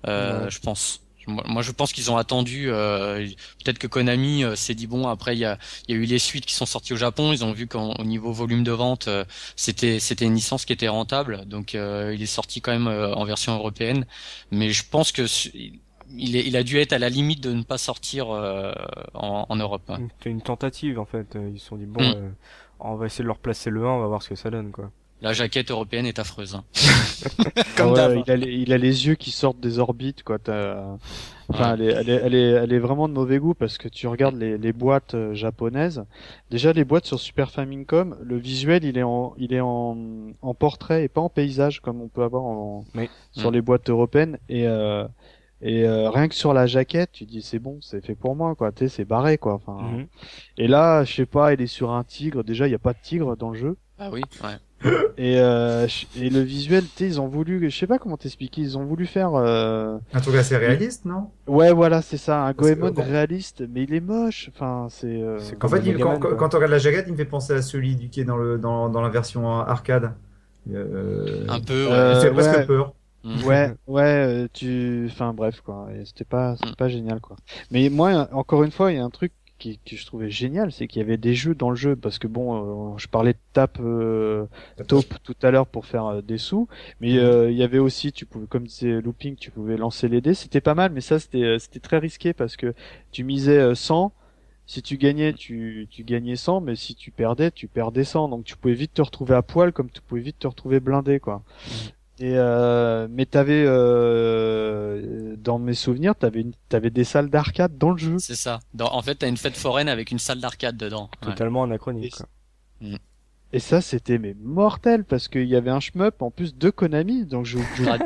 Euh, Je pense. Moi, je pense qu'ils ont attendu. Euh, Peut-être que Konami euh, s'est dit bon. Après, il y a, y a eu les suites qui sont sorties au Japon. Ils ont vu qu'au niveau volume de vente, c'était c'était une licence qui était rentable. Donc, il est sorti quand même en version européenne. Mais je pense que il, est, il, a dû être à la limite de ne pas sortir euh, en, en, Europe. C'était une tentative en fait. Ils se sont dit bon, mm. euh, on va essayer de leur placer le 1, on va voir ce que ça donne quoi. La jaquette européenne est affreuse. Hein. Comme ah il, a les, il a les yeux qui sortent des orbites quoi. Enfin, elle, est, elle, est, elle, est, elle est vraiment de mauvais goût parce que tu regardes les, les boîtes euh, japonaises. Déjà, les boîtes sur Super Famicom, le visuel, il est en, il est en, en portrait et pas en paysage comme on peut avoir en, sur mm. les boîtes européennes. Et euh, et euh, rien que sur la jaquette, tu dis c'est bon, c'est fait pour moi quoi, tu sais, c'est barré quoi. Enfin. Mhm. Et là, je sais pas, il est sur un tigre. Déjà, il y a pas de tigre dans le jeu. Ah oui. Ouais. Et, euh, et le visuel, tu sais, ils ont voulu, je sais pas comment t'expliquer, ils ont voulu faire euh... un truc assez réaliste, non? Ouais, voilà, c'est ça, un Goemon réaliste, mais il est moche. Enfin, c'est. Euh... En fait, quand, quand, on regarde la jaquette, il me fait penser à celui du qui est dans le dans, dans la version arcade. Euh... Un peu. Ouais. Il fait presque peur. Mhm. Ouais, ouais, euh, tu, enfin bref quoi, c'était pas, c'était mm. pas génial quoi. Mais moi, encore une fois, il y a un truc qui, que je trouvais génial, c'est qu'il y avait des jeux dans le jeu, parce que bon, euh, je parlais de tap euh, top tout à l'heure pour faire des sous, mais mhm. il y avait aussi, tu pouvais, comme disait looping, tu pouvais lancer les dés, c'était pas mal, mais ça c'était, c'était très risqué parce que tu misais 100 si tu gagnais, tu, tu gagnais 100, mais si tu perdais, tu perdais 100. Donc tu pouvais vite te retrouver à poil, comme tu pouvais vite te retrouver blindé, quoi. Et euh, mais t'avais euh, dans mes souvenirs, t'avais une, t'avais des salles d'arcade dans le jeu. C'est ça. Dans, en fait, t'as une fête foraine avec une salle d'arcade dedans. Totalement anachronique. Et, mm. et ça, c'était mais mortel parce qu'il y avait un shmup en plus de Konami, donc je.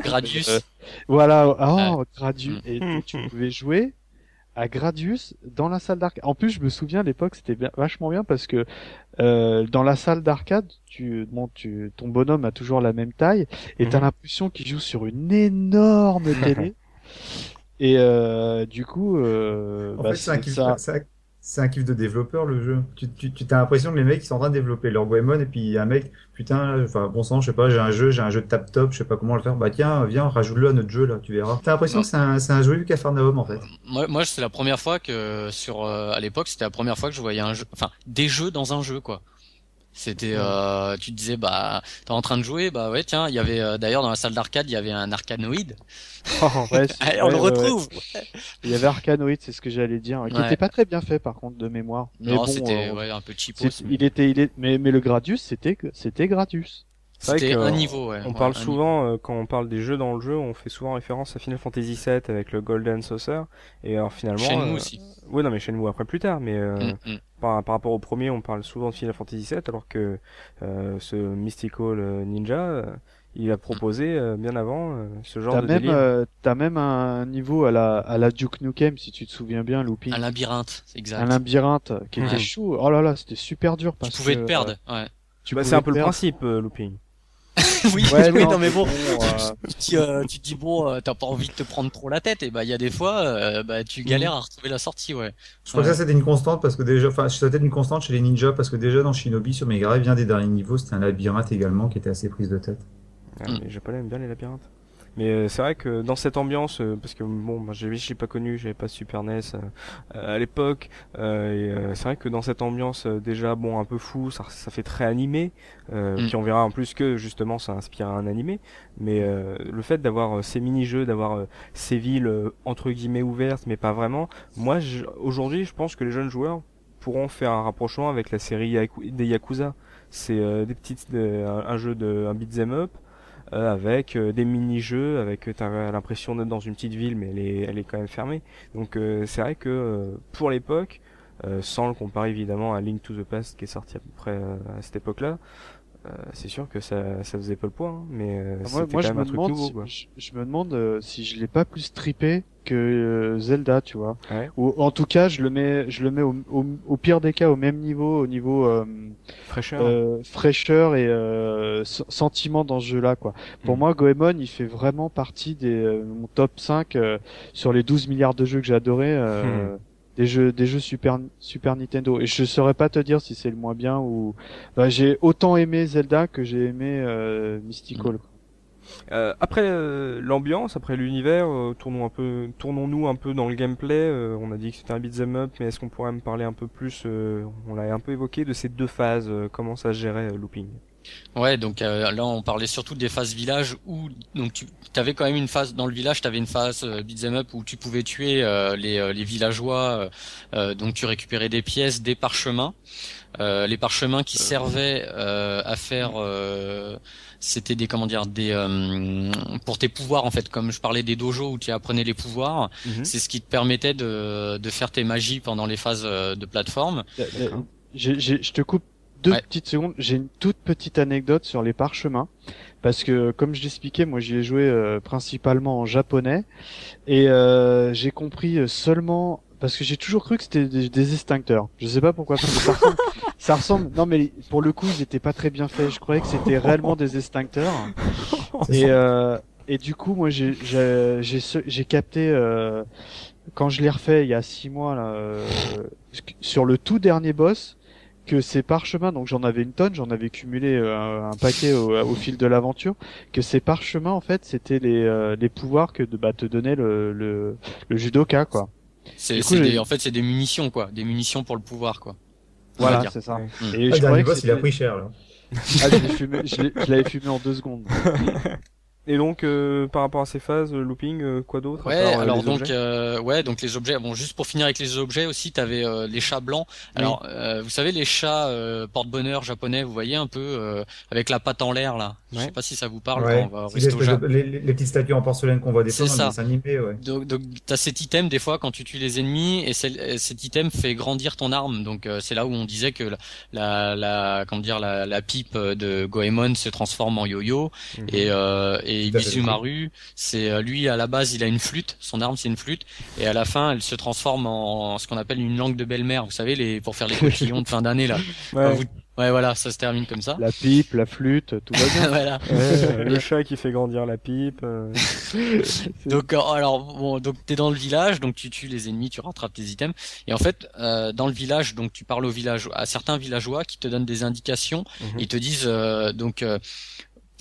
Gradius. Euh, voilà. Oh, Gradius. Et tu pouvais jouer à Gradius dans la salle d'arcade. En plus, je me souviens à l'époque, c'était vachement bien parce que euh, dans la salle d'arcade, tu, bon, tu, ton bonhomme a toujours la même taille et t'as mhm. l'impression qu'il joue sur une énorme télé. et euh, du coup, euh, en bah, fait, c'est ça c'est un kiff de développeur le jeu. Tu, tu, tu as l'impression que les mecs sont en train de développer leur Goemon et puis un mec, putain, enfin bon sang, je sais pas, j'ai un jeu, j'ai un jeu de tap top, je sais pas comment le faire. Bah tiens, viens, rajoute-le à notre jeu là, tu verras. T'as l'impression que c'est un, c'est un Cafarnaum en fait. Moi, moi c'est la première fois que sur euh, à l'époque c'était la première fois que je voyais un jeu, enfin des jeux dans un jeu quoi. C'était, euh, tu te disais, bah, t'es en train de jouer, bah ouais, tiens, il y avait euh, d'ailleurs dans la salle d'arcade, il y avait un arcanoïde. Oh, ouais, Allez, on ouais, le ouais, ouais. retrouve. Il y avait Arcanoid, c'est ce que j'allais dire, qui Ouais. était pas très bien fait par contre de mémoire. Mais non, bon, c'était euh, ouais, un peu cheapos. c'est- il était, il est, mais mais le Gradius, c'était c'était Gradius. C'est vrai C'était que, un niveau, ouais. On parle souvent, euh, quand on parle des jeux dans le jeu, on fait souvent référence à Final Fantasy VII avec le Golden Saucer. Et alors finalement... Shenmue euh, aussi. Ouais, non, mais Shenmue après plus tard, mais euh, Mm, mm. par, par rapport au premier, on parle souvent de Final Fantasy VII, alors que euh, ce Mystical euh, Ninja, il a proposé euh, bien avant euh, ce genre T'as de même, délire. euh, t'as même un niveau à la à la Duke Nukem, si tu te souviens bien, Looping. Un labyrinthe, c'est exact. Un labyrinthe qui était Ouais. chaud. Oh là là, c'était super dur tu parce pouvais que, te perdre, euh, ouais. tu Bah, pouvais c'est un peu le principe, euh, looping. oui, Ouais, oui, non, non, mais bon. euh, tu, euh, tu te dis bon, euh, t'as pas envie de te prendre trop la tête, et bah il y a des fois, euh, bah tu galères à retrouver la sortie, ouais. Je crois que ça c'était une constante parce que déjà, enfin, c'était une constante chez les ninjas parce que déjà dans Shinobi sur Mega Drive, bien des derniers niveaux, c'était un labyrinthe également qui était assez prise de tête. Ah, Mm. Les japonais aiment bien les labyrinthes. Mais euh, c'est vrai que dans cette ambiance, euh, parce que bon, moi j'ai j'ai pas connu, j'avais pas Super NES euh, à l'époque, euh, et euh, c'est vrai que dans cette ambiance euh, déjà bon un peu fou, ça, ça fait très animé, euh, Mm. puis on verra en plus que justement ça inspire un animé, mais euh, le fait d'avoir ces mini-jeux, d'avoir ces villes euh, entre guillemets ouvertes, mais pas vraiment, moi aujourd'hui je pense que les jeunes joueurs pourront faire un rapprochement avec la série des Yakuza. C'est euh, des petites, un, un jeu de un beat'em up euh, avec euh, des mini-jeux, avec euh, t'as l'impression d'être dans une petite ville, mais elle est, elle est quand même fermée. Donc euh, c'est vrai que euh, pour l'époque, euh, sans le comparer évidemment à Link to the Past qui est sorti à peu près euh, à cette époque-là, euh, c'est sûr que ça, ça faisait pas le poids, hein, mais euh, moi, c'était quand je même me un truc demande, nouveau. si- Quoi. je, je me demande euh, si je l'ai pas plus trippé que euh, Zelda, tu vois. Ouais. Ou en tout cas, je le mets, je le mets au, au, au pire des cas au même niveau, au niveau euh, Fraîcheur. euh, fraîcheur et euh, sentiment dans ce jeu-là, quoi. Pour Mm. moi, Goemon, il fait vraiment partie des euh, mon top 5 euh, sur les 12 milliards de jeux que j'ai adoré. Euh, Mm. Des jeux, des jeux Super Super Nintendo. Et je saurais pas te dire si c'est le moins bien ou. Bah, j'ai autant aimé Zelda que j'ai aimé euh, Mystical. Euh, après euh, l'ambiance, après l'univers, euh, tournons un peu, tournons-nous un peu dans le gameplay. on a dit que c'était un beat'em up, mais est-ce qu'on pourrait me parler un peu plus On l'a un peu évoqué de ces deux phases. comment ça se gérait looping? Ouais, donc euh, là on parlait surtout des phases village où donc tu avais quand même une phase dans le village, tu avais une phase euh, beat'em up où tu pouvais tuer euh, les, euh, les villageois, euh, euh, donc tu récupérais des pièces, des parchemins, euh, les parchemins qui servaient euh, à faire euh, c'était des comment dire des euh, pour tes pouvoirs en fait. Comme je parlais des dojos où tu apprenais les pouvoirs Mhm. c'est ce qui te permettait de, de faire tes magies pendant les phases de plateforme. J'ai- je te coupe deux Ouais. petites secondes. J'ai une toute petite anecdote sur les parchemins. Parce que, comme je l'expliquais, moi j'y ai joué euh, principalement en japonais. Et euh, j'ai compris euh, seulement... Parce que j'ai toujours cru que c'était des, des extincteurs. Je sais pas pourquoi. ça, ressemble, ça ressemble... Non mais pour le coup, ils étaient pas très bien faits. Je croyais que c'était réellement des extincteurs. Et, euh, et du coup, moi j'ai j'ai capté... Euh, quand je l'ai refait il y a six mois là, euh, sur le tout dernier boss, que ces parchemins, donc j'en avais une tonne, j'en avais cumulé euh, un, un paquet au, au fil de l'aventure, que ces parchemins en fait c'était les, euh, les pouvoirs que de, bah, te donnait le, le, le judoka quoi. c'est Du coup, c'est j'ai- des- en fait c'est des munitions quoi des munitions pour le pouvoir quoi Voilà, c'est ça. Et Ah, je croyais que boss, il a pris cher là. ah, je l'ai fumé- je l'ai- je l'avais fumé en deux secondes. Et donc, euh, par rapport à ces phases, euh, looping, euh, quoi d'autre Ouais, euh, alors donc euh, ouais, donc les objets. Bon, juste pour finir avec les objets aussi, t'avais euh, les chats blancs. Alors, euh, vous savez les chats euh, porte-bonheur japonais, vous voyez un peu euh, avec la patte en l'air là? Je Ouais. sais pas si ça vous parle. Ouais. quand on va au Japon. de- les, les- les petites statues en porcelaine qu'on voit des fois C'est dans les ça. animés, ouais. Donc, donc t'as cet item des fois quand tu tues les ennemis et euh, cet item fait grandir ton arme. Donc euh, c'est là où on disait que la, la, la comment dire la, la pipe de Goemon se transforme en yo-yo Mhm. et euh, et. Izumaru c'est euh, lui à la base il a une flûte, son arme c'est une flûte et à la fin elle se transforme en, ce qu'on appelle une langue de belle-mère. Vous savez les pour faire les cotillons de fin d'année là. Ouais. Quand vous- ouais voilà ça se termine comme ça. La pipe, la flûte, tout va bien. voilà. Ouais, le chat qui fait grandir la pipe. euh, Donc euh, alors bon donc t'es dans le village donc tu tues les ennemis tu rattrapes tes items et en fait euh, dans le village donc tu parles aux village à certains villageois qui te donnent des indications Mhm. ils te disent euh, donc euh,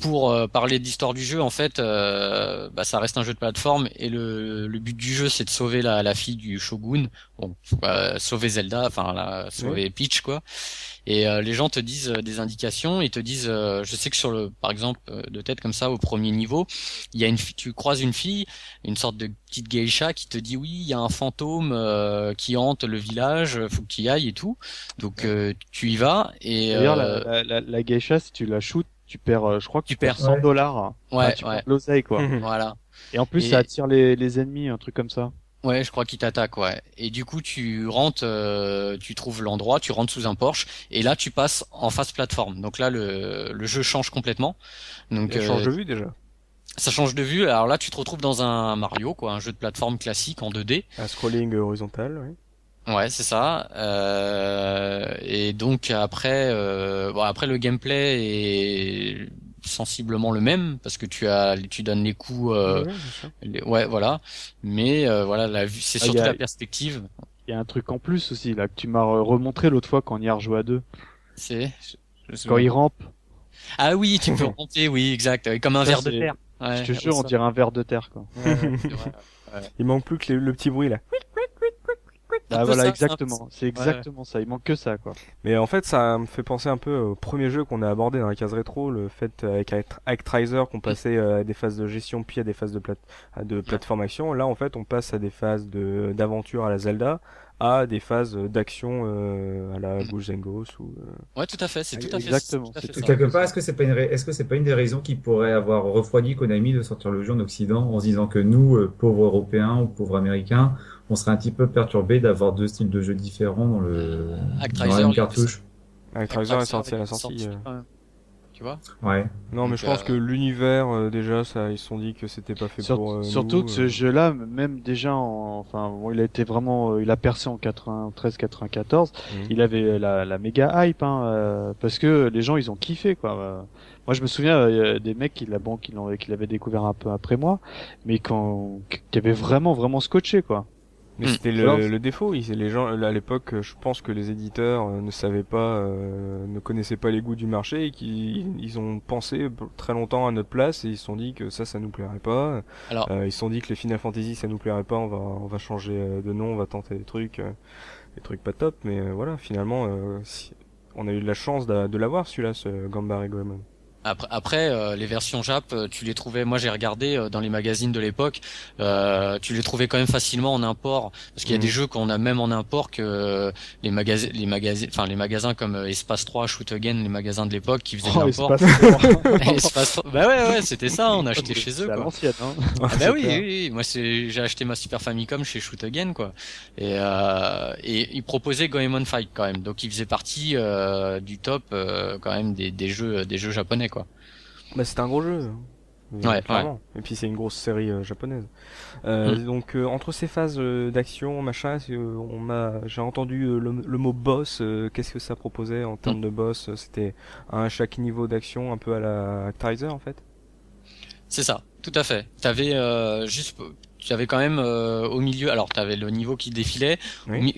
pour euh, parler de l'histoire du jeu, en fait, euh, bah, ça reste un jeu de plateforme et le, le but du jeu, c'est de sauver la, la fille du shogun, bon, bah, sauver Zelda, enfin sauver Peach quoi. Et euh, les gens te disent euh, des indications, ils te disent, euh, je sais que sur le, par exemple, de tête comme ça, au premier niveau, il y a une, tu croises une fille, une sorte de petite geisha qui te dit oui, il y a un fantôme qui hante le village, faut que tu y ailles et tout. Donc tu y vas et. D'ailleurs, la, la, la, geisha, si tu la shootes, tu perds, je crois que tu, perds 100 dollars. Ouais, tu ouais. l'oseille quoi. voilà. Et en plus, ça attire les, les ennemis, un truc comme ça. Ouais, je crois qu'il t'attaque, ouais. Et du coup, tu rentres, euh, tu trouves l'endroit, tu rentres sous un Porsche, et là, tu passes en face plateforme. Donc là, le, le jeu change complètement. Donc ça change de vue déjà. Ça change de vue. Alors là, tu te retrouves dans un Mario, quoi, un jeu de plateforme classique en 2D. Un scrolling horizontal, oui. Ouais, c'est ça. Euh, et donc après, euh, bon, après le gameplay est sensiblement le même parce que tu as tu donnes les coups euh, ouais, voilà. Mais euh, voilà la vue c'est ah, surtout la perspective. Il y a un truc en plus aussi là que tu m'as remontré l'autre fois quand on y a rejoué à deux. C'est quand il rampe. Ah oui tu peux ramper oui exact comme un verre de terre. ouais, je te jure on dirait un verre de terre quoi. Il manque plus que le petit bruit là ah voilà, exactement. C'est exactement ça. Il manque que ça, quoi. Mais en fait, ça me fait penser un peu au premier jeu qu'on a abordé dans la case rétro, le fait euh, avec Actraiser qu'on passait euh, à des phases de gestion puis à des phases de plate de plateforme action. Là, en fait, on passe à des phases de d'aventure à la Zelda, à des phases d'action euh, à la Ghost Ghost ou. Euh... Ouais, tout à fait. C'est tout à fait. Exactement. Quelque part, est-ce que c'est pas une est-ce que c'est pas une des raisons qui pourrait avoir refroidi Konami de sortir le jeu en Occident en se disant que nous, pauvres Européens ou pauvres Américains on serait un petit peu perturbé d'avoir deux styles de jeu différents dans le dans la même cartouche. Actraiser est sorti à la sortie. Euh. Tu vois Ouais. Non, mais je pense euh, que l'univers euh, déjà, ça, ils se sont dit que c'était pas fait pour. surtout que ce jeu-là, même déjà, en... enfin, bon, il a été vraiment, il a percé en 93-94. Mhm. Il avait la, la méga hype, hein, parce que les gens, ils ont kiffé, quoi. Moi, je me souviens euh, des mecs qui la banque qui l'avaient découvert un peu après moi, mais quand qui avaient vraiment vraiment scotché quoi. Mais hmm. c'était le, le, défaut. Les gens à l'époque, je pense que les éditeurs euh, ne savaient pas, euh, ne connaissaient pas les goûts du marché et qu'ils ils ont pensé très longtemps à notre place et ils se sont dit que ça, ça nous plairait pas. Alors, euh, ils se sont dit que les Final Fantasy, ça nous plairait pas. On va, on va changer de nom, on va tenter des trucs, des trucs pas top. Mais voilà, finalement, on a eu de la chance de, de l'avoir celui-là, ce Gamba et Goemon. Après, après euh, les versions Jap, euh, tu les trouvais. Moi, j'ai regardé euh, dans les magazines de l'époque. tu les trouvais quand même facilement en import, parce qu'il y a des mhm. jeux qu'on a même en import que les magasins, les magasins, enfin les magasins comme Espace 3, Shoot Again, les magasins de l'époque qui faisaient oh, l'import. Espace Bah ouais, ouais, c'était ça. On a acheté chez eux. Quoi. Hein. Ah bah oui, oui, oui, Moi, j'ai acheté ma Super Famicom chez Shoot Again, quoi. Et et ils proposaient Goemon Fight quand même, donc ils faisaient partie du top quand même des, des jeux, des jeux japonais. Quoi. Bah c'est un gros jeu. Ouais, Et puis c'est une grosse série euh, japonaise. Euh, mm. Donc euh, entre ces phases d'action, machin, on m'a, j'ai entendu le, mot boss. Qu'est-ce que ça proposait en termes mm. de boss? C'était à chaque niveau d'action, un peu à la Actraiser en fait? C'est ça, tout à fait. T'avais juste, tu avais quand même au milieu, alors tu avais le niveau qui défilait,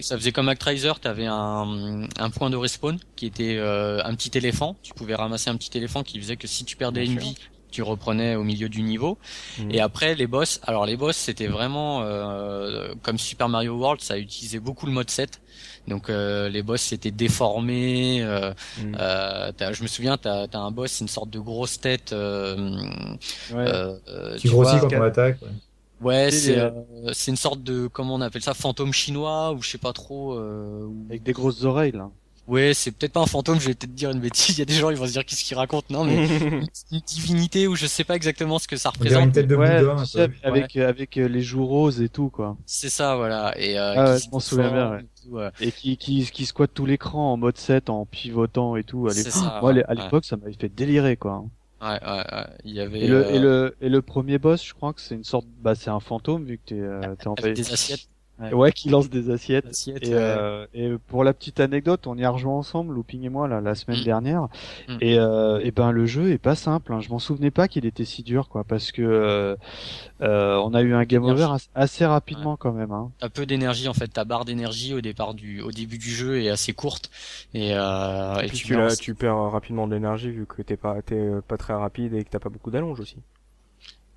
ça faisait comme Actraiser, tu avais un, un point de respawn qui était un petit éléphant, tu pouvais ramasser un petit éléphant qui faisait que si tu perdais une vie, tu reprenais au milieu du niveau. Mhm. Et après les boss, alors les boss c'était vraiment euh, comme Super Mario World, ça utilisait beaucoup le mode 7. Donc euh, les boss c'était déformé. Euh, mhm. euh je me souviens, t'as as un boss, c'est une sorte de grosse tête. Euh, ouais. qui grossit quand on attaque. Ouais. Ouais, c'est euh, c'est une sorte de comment on appelle ça fantôme chinois ou je sais pas trop euh, avec des grosses oreilles là. Ouais, c'est peut-être pas un fantôme, je vais peut-être dire une bêtise. Il y a des gens, ils vont se dire qu'est-ce qu'il raconte. Non, mais une divinité ou je sais pas exactement ce que ça représente. Une tête de ouais, avec avec euh, les joues roses et tout quoi. C'est ça, voilà. Et euh, ah, je m'en souviens bien. Ouais. Et qui qui qui squatte tout l'écran en mode 7 en pivotant et tout. C'est ça. Moi, à l'époque, ça m'avait fait délirer quoi. Ouais, ouais, ouais. Il y avait. Et le, et euh, le, et le premier boss, je crois que c'est une sorte, bah, c'est un fantôme vu que t'es, euh, t'es en Avec des assiettes. Ouais, qui lance des assiettes. Assiette, Et, ouais. euh, et pour la petite anecdote, on y a rejoint ensemble, Looping et moi, là, la semaine Mm. dernière. Mm. Et, euh, et ben le jeu est pas simple. Hein. Je m'en souvenais pas qu'il était si dur, quoi, parce que euh, euh, on a eu un game over as- assez rapidement quand même. Hein. T'as peu d'énergie en fait. Ta barre d'énergie au départ du, au début du jeu est assez courte et, euh, Et et puis tu, tu perds rapidement de l'énergie vu que t'es pas, t'es euh, pas très rapide et que t'as pas beaucoup d'allonge aussi.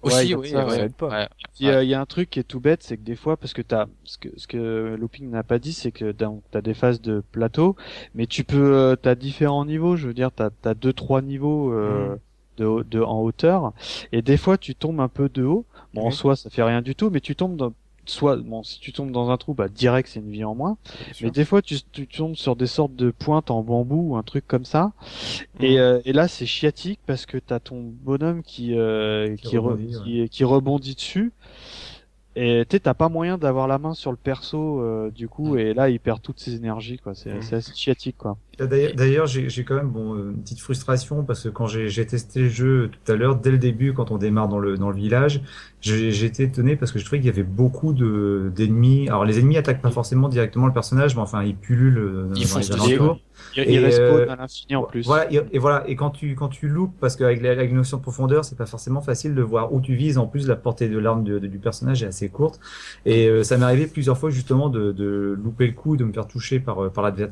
Ouais, aussi, comme oui, ça, ouais, ça aide pas. ouais. Il y, a, il y a un truc qui est tout bête, c'est que des fois, parce que t'as, ce que, ce que Looping n'a pas dit, c'est que dans- t'as des phases de plateau, mais tu peux, euh, t'as différents niveaux. Je veux dire, t'as, t'as deux, trois niveaux euh, de, haut- de, en hauteur, et des fois tu tombes un peu de haut. Bon, en soi, ça fait rien du tout, mais tu tombes dans, soit, bon, si tu tombes dans un trou, bah direct, c'est une vie en moins. Mais des fois, tu, tu tombes sur des sortes de pointes en bambou ou un truc comme ça. Et, Mhm. euh, et là, c'est chiatique parce que t'as ton bonhomme qui euh, Qui qui, re- rebondit, qui, qui rebondit dessus. Et tu sais, t'as pas moyen d'avoir la main sur le perso euh, du coup. Et là, il perd toutes ses énergies, quoi. C'est c'est assez chiatique, quoi. D'ailleurs, j'ai quand même bon, euh, une petite frustration parce que quand j'ai testé le jeu tout à l'heure, dès le début, quand on démarre dans le dans le village, été étonné parce que je trouvais qu'il y avait beaucoup de d'ennemis. Alors les ennemis attaquent pas forcément directement le personnage, mais enfin ils pullulent euh, Ils dans les alentours. Il, Et, il respawn euh, à l'infini en plus. Voilà, et, et voilà. Et quand tu quand tu loupes, parce qu'avec la, la notion de profondeur, c'est pas forcément facile de voir où tu vises. En plus, la portée de l'arme du personnage est assez courte. Et euh, ça m'est arrivé plusieurs fois justement de, de louper le coup, de me faire toucher par par l'advers-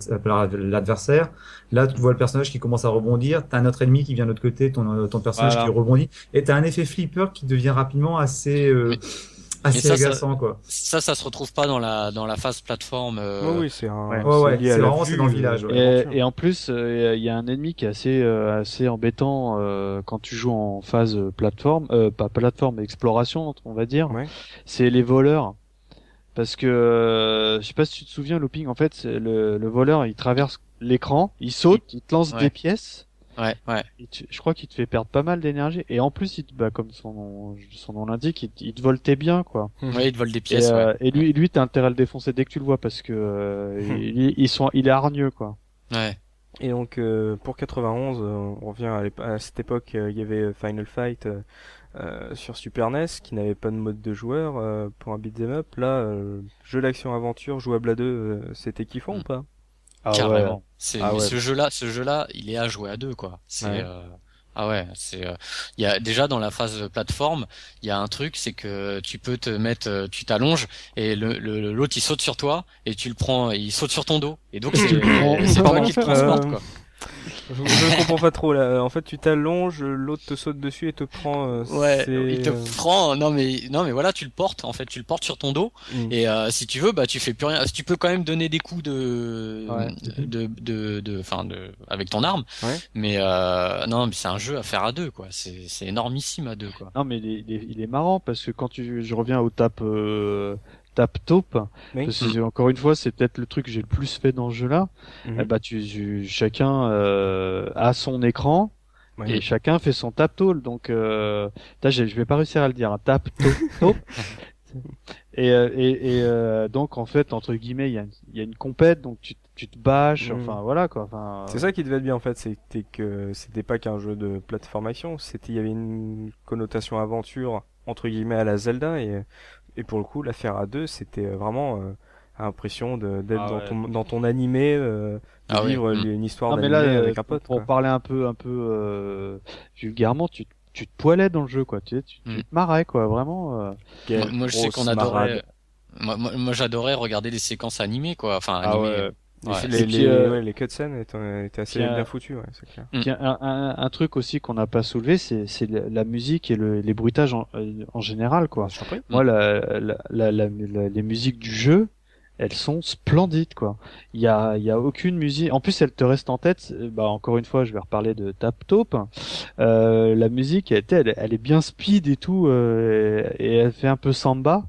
Là, tu vois le personnage qui commence à rebondir. T'as un autre ennemi qui vient de l'autre côté, ton ton personnage Voilà. qui rebondit. Et t'as un effet flipper qui devient rapidement assez euh, assez ça, ça- agaçant quoi. Ça, ça se retrouve pas dans la dans la phase plateforme. euh, Ouais, oui, c'est un. Ouais. C'est vraiment, dans le euh, village, ouais. Et, et en plus, euh, il y a un ennemi qui est assez assez, assez embêtant euh, quand tu joues en phase plateforme, euh, pas plateforme, exploration, on va dire. Ouais. C'est les voleurs. Parce que euh, je sais pas si tu te souviens, Looping, en fait, c'est le, le voleur, il traverse l'écran, il saute, il te lance Ouais. des pièces. Ouais, ouais. et tu- je crois qu'il te fait perdre pas mal d'énergie. Et en plus, il te, bah, comme son nom, son nom l'indique, il, te- il te vole tes biens, quoi. Ouais, ils te volent des Et, pièces. euh, ouais. et lui, lui, t'as intérêt à le défoncer dès que tu le vois parce que euh, il, ils sont, il est hargneux, quoi. Ouais. Et donc euh, pour 91, euh, on revient à, cette époque, euh, il y avait Final Fight euh, euh, sur Super NES qui n'avait pas de mode de joueur euh, pour un beat'em up. Là, euh, jeu d'action aventure jouable à deux, euh, c'était kiffant ou pas? Ah Carrément. C'est Ah ouais. ce jeu-là, ce jeu-là, il est à jouer à deux, quoi. C'est Ouais. euh, ah ouais, c'est euh, il y a déjà dans la phase plateforme, il y a un truc, c'est que tu peux te mettre, euh, tu t'allonges et le le- l'autre il saute sur toi et tu le prends, il saute sur ton dos et donc c'est c'est toi qui te transporte, Euh, quoi. Je, je comprends pas trop là. En fait, tu t'allonges, l'autre te saute dessus et te prend. euh, Ouais, il te euh, prend. Non mais non mais voilà, tu le portes. En fait, tu le portes sur ton dos. mm. Et euh, si tu veux, bah tu fais plus rien. Tu peux quand même donner des coups de Ouais. de de de enfin de, avec ton arme. Ouais. Mais euh, non, mais c'est un jeu à faire à deux quoi. C'est c'est énormissime à deux quoi. Non, mais il est, il est, il est marrant parce que quand tu, je reviens au tap, tap top, Oui. parce que encore une fois, c'est peut-être le truc que j'ai le plus fait dans ce jeu-là. Mhm. Eh bah, tu, tu- chacun euh, a son écran Ouais. et chacun fait son tap tall. Donc, euh, je vais pas réussir à le dire. Un tap. Et, euh, et, et euh, donc en fait entre guillemets il y a, une- il y a une compète donc tu, tu te bâches Mhm. enfin voilà quoi enfin C'est ça qui devait être bien en fait, c'était que c'était pas qu'un jeu de plateforme action, c'était il y avait une connotation aventure entre guillemets à la Zelda et et pour le coup l'affaire à deux c'était euh, vraiment euh, l'impression de d'être Ah dans ouais. ton dans ton animé, euh, de Ah vivre Mm. une histoire d'animé là, avec euh, un pote. pour quoi. parler un peu, un peu euh, vulgairement, tu, tu te poilais dans le jeu, quoi. Tu, sais, tu, tu Mm. te marrais, quoi. Vraiment. euh. Moi, moi, je sais qu'on adorait. Moi, moi, moi, j'adorais regarder des séquences animées quoi. Enfin Ah animées. ouais. Les, ouais. les, Et puis, les- euh, ouais, les cutscenes étaient, étaient assez puis, euh, bien foutus, ouais, c'est clair. Puis un, un, un truc aussi qu'on n'a pas soulevé, c'est, c'est la, musique et le, les bruitages en, euh, en général, quoi. Je t'en prie. Moi, la, la, la, la- la- les musiques du jeu, elles sont splendides, quoi. Il y a, il y a aucune musique. En plus, elles te restent en tête. Bah, encore une fois, je vais reparler de Tap Top. Euh, la musique, elle, était- elle, elle est bien speed et tout, euh, et, et elle fait un peu samba.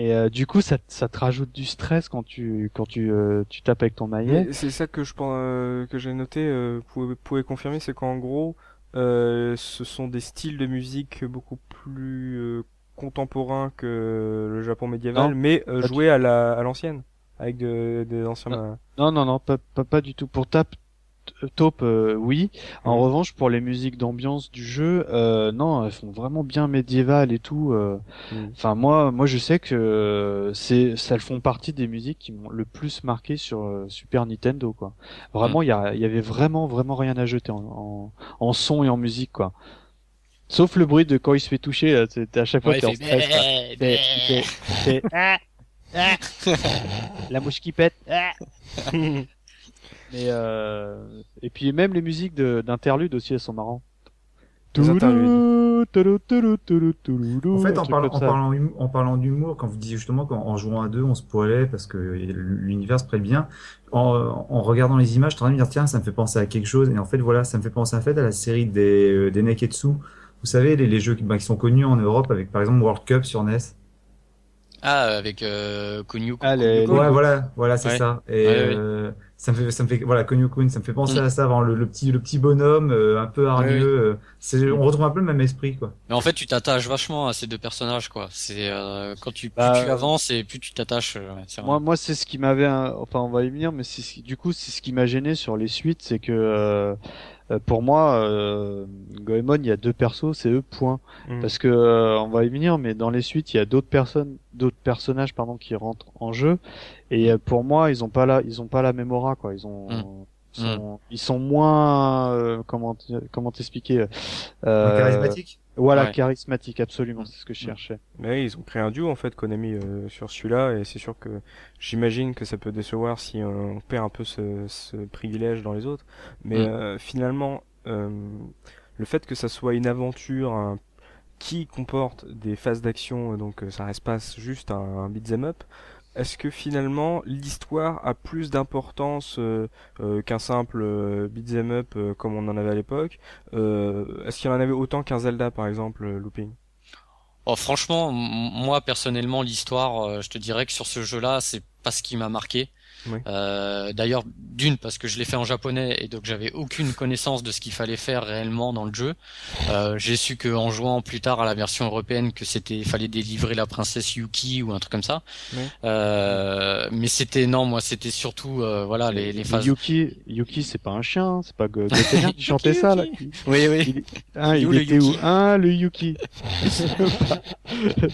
Et euh, du coup, ça, ça te rajoute du stress quand tu, quand tu, euh, tu tapes avec ton maillet. C'est ça que je pense, euh, que j'ai noté, euh, vous pouvez, pouvez confirmer, c'est qu'en gros, euh, ce sont des styles de musique beaucoup plus euh, contemporains que le Japon médiéval, Non, mais euh, joués à la à l'ancienne, avec de- des anciens. Non. Non, non, non, pas, pas, pas du tout. Pour Tap taupe, euh, oui. En Mhm. revanche, pour les musiques d'ambiance du jeu, euh, non, elles font vraiment bien médiévales et tout. euh. Mhm. Enfin, moi, moi, je sais que euh, c'est, ça font partie des musiques qui m'ont le plus marqué sur euh, Super Nintendo, quoi. Vraiment, il y, a- il y avait vraiment, vraiment rien à jeter en, en, en son et en musique, quoi. Sauf le bruit de quand il se fait toucher, là, c'est- à chaque fois Ouais, t'es en il stress, quoi. la mouche qui pète. Mais euh... et puis même les musiques de- d'interlude aussi, elles sont marrantes. En fait, en, parlant- en, parlant, en parlant d'humour, quand vous disiez justement qu'en en jouant à deux, on se poilait parce que l'univers se prête bien, en, en regardant les images, je suis en train de me dire, tiens, ça me fait penser à quelque chose. Et en fait, voilà, ça me fait penser en fait à la série des, euh, des Neketsu. Vous savez, les, les jeux qui, bah, qui sont connus en Europe avec par exemple World Cup sur NES. Ah, avec euh, Kunio. Ah, les-. Ouais, voilà, voilà, c'est Ouais. ça. Et Ouais, ouais. euh, ça me fait, ça me fait, voilà, Konyo-kun, ça me fait penser Mm. à ça, vraiment, le, le petit, le petit bonhomme, euh, un peu hargneux. Ouais, euh, c'est, on retrouve un peu le même esprit, quoi. Mais en fait, tu t'attaches vachement à ces deux personnages, quoi. C'est euh, quand tu plus Bah, tu avances et plus tu t'attaches. euh, ouais, c'est vrai. Moi, moi, c'est ce qui m'avait, enfin, on va y venir, mais c'est ce qui- du coup, c'est ce qui m'a gêné sur les suites, c'est que euh, euh, pour moi, euh, Goemon, il y a deux persos, c'est eux, point. Mm. Parce que euh, on va y venir, mais dans les suites, il y a d'autres personnes, d'autres personnages, pardon, qui rentrent en jeu. Et euh, pour moi, ils ont pas la, ils ont pas la même aura, quoi. Ils ont, Mm. ils sont, ils sont moins, euh, comment, comment t'expliquer euh, charismatique. Voilà, Ouais. charismatique, absolument, c'est ce que je Mm. cherchais. Mais ils ont créé un duo en fait Konami euh, sur celui-là et c'est sûr que j'imagine que ça peut décevoir si on perd un peu ce, ce privilège dans les autres. Mais Mm. euh, finalement, euh, le fait que ça soit une aventure un- qui comporte des phases d'action, donc euh, ça reste pas juste un, un beat'em up. Est-ce que finalement l'histoire a plus d'importance euh, euh, qu'un simple euh, beat'em up euh, comme on en avait à l'époque euh, Est-ce qu'il y en avait autant qu'un Zelda par exemple, euh, Looping? Oh, franchement, moi personnellement, l'histoire, je te dirais que sur ce jeu-là, c'est pas ce qui m'a marqué. Oui. Euh, D'ailleurs, d'une parce que je l'ai fait en japonais et donc j'avais aucune connaissance de ce qu'il fallait faire réellement dans le jeu. Euh, J'ai su que en jouant plus tard à la version européenne que c'était fallait délivrer la princesse Yuki ou un truc comme ça. Oui. Euh, mais c'était non, moi c'était surtout euh, voilà les, les phases. Yuki, Yuki, c'est pas un chien, hein, c'est pas Go- Gotenga qui chantait ça là. Yuki. Oui oui. Il, hein, Il est il où, le était où Yuki? Un, le Yuki.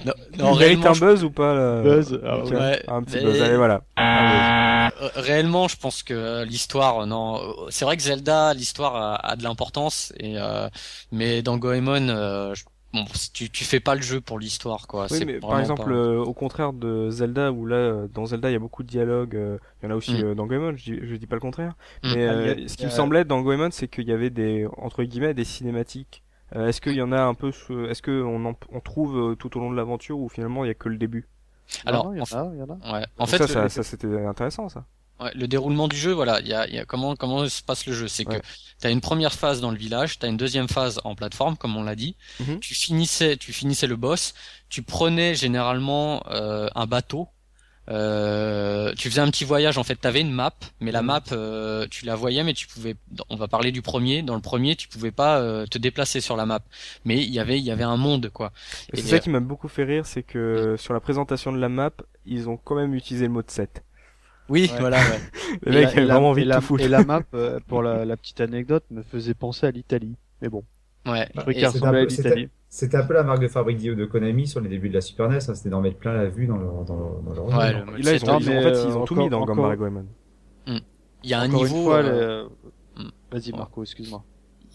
Non, Il non, mérite réellement, un je- buzz ou pas là? Buzz, ah ouais. Un petit Mais- buzz, allez voilà. Euh, réellement, je pense que euh, l'histoire, euh, non, c'est vrai que Zelda, l'histoire a, a de l'importance, et euh, mais dans Goemon, euh, je- bon, tu tu fais pas le jeu pour l'histoire, quoi. Oui, mais par exemple, pas- euh, au contraire de Zelda, où là, dans Zelda, il y a beaucoup de dialogues, euh, il y en a aussi Mm. euh, dans Goemon, je dis, je dis pas le contraire. Mm. Mais Ah, euh, a- ce qui me semblait dans Goemon, c'est qu'il y avait des, entre guillemets, des cinématiques. Euh, est-ce qu'il y en a un peu, ce- est-ce qu'on en, on trouve tout au long de l'aventure ou finalement il y a que le début? Alors, Non, non, il y en a, il y en a. Ouais. En fait, ça, le, ça, c'était intéressant ça. ouais, le déroulement du jeu, voilà, il y a, il y a comment comment se passe le jeu, c'est Ouais. que t'as une première phase dans le village, t'as une deuxième phase en plateforme, comme on l'a dit. Mhm. Tu finissais, tu finissais le boss, tu prenais généralement euh, un bateau. Euh, tu faisais un petit voyage en fait, t'avais une map, mais la Mhm. map euh, tu la voyais mais tu pouvais on va parler du premier, dans le premier tu pouvais pas euh, te déplacer sur la map. Mais il y avait il y avait un monde quoi. C'est ça euh, qui m'a beaucoup fait rire, c'est que sur la présentation de la map, ils ont quand même utilisé le mot de 7. Oui, Ouais. voilà ouais. Le Et mec avait vraiment envie et de la, tout. Et la map, euh, pour la, la petite anecdote, me faisait penser à l'Italie. Mais bon, Ouais. je trouvais Et- qu'elle c'est ressemblait à l'Italie. C'était un peu la marque de fabrique de Konami sur les débuts de la Super NES, hein, c'était d'en mettre plein la vue dans leur, dans leur, dans leur Ouais, le Là, ils ont, en fait, euh, ils ont tout mis dans Gambara Goemon. il y a un Encore niveau euh, hmm. Vas-y. Marco, excuse-moi.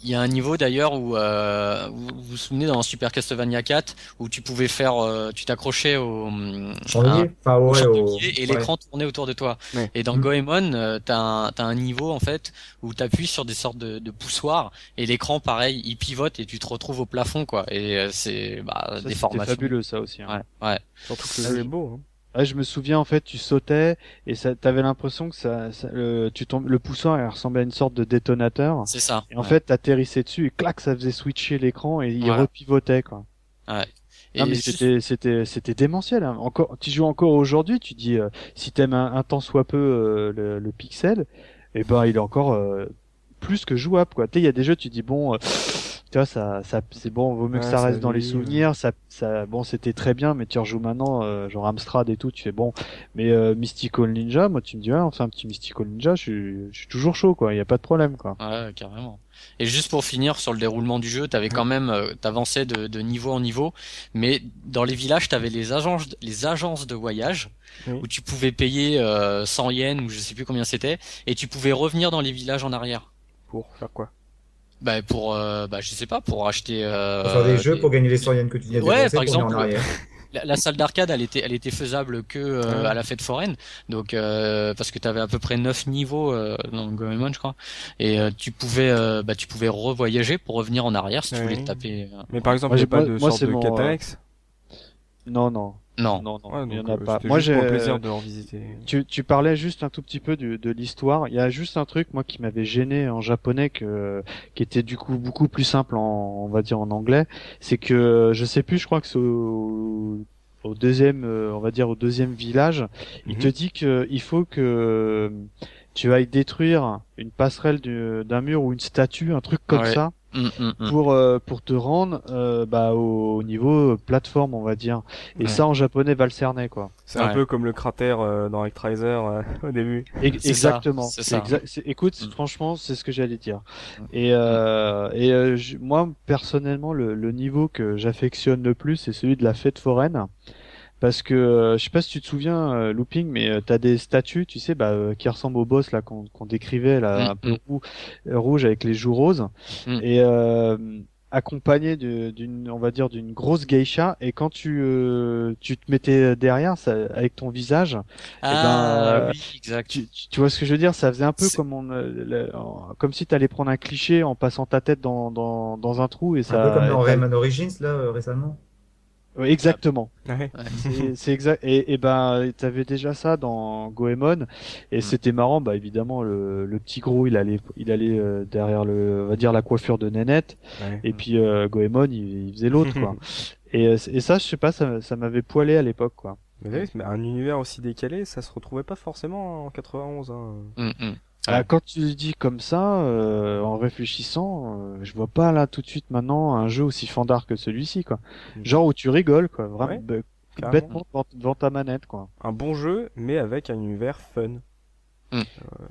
Il y a un niveau d'ailleurs où euh, vous vous souvenez dans Super Castlevania 4 où tu pouvais faire, euh, tu t'accrochais au, hum, Enfin, ouais, au... et ouais. l'écran tournait autour de toi. Ouais. Et dans Mm. Goemon, euh, t'as un, t'as un niveau en fait où t'appuies sur des sortes de, de poussoirs et l'écran pareil, il pivote et tu te retrouves au plafond quoi. Et euh, c'est bah, Ça, des c'était formations. fabuleux ça aussi. hein. Ouais, ouais. Surtout que le Ah, jeu je- est beau. Hein. Ouais, je me souviens en fait, tu sautais et ça, t'avais l'impression que ça, ça- le, tu tombes, le poussoir il ressemblait à une sorte de détonateur. c'est ça. Et en ouais. fait, t'atterrissais dessus et clac, ça faisait switcher l'écran et il Voilà. repivotait quoi. Et non mais juste- c'était, c'était, c'était démentiel. Hein. Encore, tu joues encore aujourd'hui, tu dis, euh, si t'aimes un, un tant soit peu euh, le, le pixel, et ben il est encore euh, plus que jouable quoi. Tu sais, il y a des jeux, tu dis bon, euh, tu vois, ça, ça, c'est bon, vaut mieux que Ouais, ça ça reste dans les souvenirs. Ça, ça, bon, c'était très bien, mais tu rejoues maintenant, euh, genre Amstrad et tout, tu fais bon. Mais euh, Mystical Ninja, moi, tu me dis, ouais, on fait un petit Mystical Ninja, je suis, je suis toujours chaud, quoi. Il y a pas de problème, quoi. Ouais, carrément. Et juste pour finir sur le déroulement du jeu, t'avais quand même, euh, t'avançais de, de niveau en niveau, mais dans les villages, t'avais les agences, les agences de voyage Oui. où tu pouvais payer euh, 100 yens ou je sais plus combien c'était, et tu pouvais revenir dans les villages en arrière. Pour faire quoi? Bah pour, euh, bah je sais pas, pour acheter. Euh, Pour faire des jeux des- pour gagner les centièmes que tu viens de Ouais, par exemple. La, la salle d'arcade, elle était, elle était faisable que euh, Ouais. à la fête foraine, donc euh, parce que tu avais à peu près neuf niveaux euh, dans Goemon, je crois, et euh, tu pouvais, euh, bah tu pouvais revoyager pour revenir en arrière si tu voulais te taper. euh, Mais par exemple, j'ai pas pas- de moi, sorte c'est de mon, Catalex Non, non, Non. non, non, Ouais, il y en a euh, pas. Moi, j'ai plaisir de revisiter. Tu, tu parlais juste un tout petit peu du- de l'histoire. Il y a juste un truc moi qui m'avait gêné en japonais que qui était du coup beaucoup plus simple en on va dire en anglais. C'est que je sais plus, je crois que c'est au, au deuxième, euh, on va dire au deuxième village, il Mhm. te dit que il faut que tu ailles détruire une passerelle du- d'un mur ou une statue, un truc comme Ouais. ça, Hum, hum, hum. pour euh, pour te rendre euh, bah, au niveau plateforme, on va dire. Et Ouais. ça en japonais va le cerner quoi. C'est un peu comme le cratère euh, dans Actraiser euh, au début. Ça, Exactement. ça. exa- c'est- écoute, Mm. franchement, c'est ce que j'allais dire. Et, euh, et euh, moi, personnellement, le, le niveau que j'affectionne le plus, c'est celui de la fête foraine. Parce que euh, je sais pas si tu te souviens, euh, Looping, mais euh, t'as des statues, tu sais, bah, euh, qui ressemblent au boss là qu'on qu'on décrivait là, Mm, un peu mm. roux- rouge avec les joues roses, Mm. et euh, accompagné d'une, on va dire, d'une grosse geisha. Et quand tu euh, tu te mettais derrière, ça, avec ton visage, Ah ben, euh, oui, exact. tu, tu- tu vois ce que je veux dire? Ça faisait un peu comme on, le- en- comme si t'allais prendre un cliché en passant ta tête dans, dans, dans un trou et ça. Un peu comme dans Rayman Origins, là, euh, récemment. Ouais, exactement. Ouais. C'est- C'est exact. Et, et ben, t'avais déjà ça dans Goemon et Mm. c'était marrant. Bah évidemment, le, le petit gros, il allait, il allait euh, derrière le, on va dire la coiffure de Nénette. Ouais. Et puis euh, Goemon, il, il faisait l'autre quoi. et, euh, et ça, je sais pas, ça, ça m'avait poilé à l'époque quoi. Mais un univers aussi décalé, ça se retrouvait pas forcément en 91. Hein. Hum, hum. Ah, Ouais. quand tu le dis comme ça, euh, en réfléchissant, euh, je vois pas là tout de suite maintenant un jeu aussi fandard que celui-ci, quoi. Mm. Genre où tu rigoles, quoi. Vraiment, Ouais, bêtement devant, devant ta manette, quoi. Un bon jeu, mais avec un univers fun.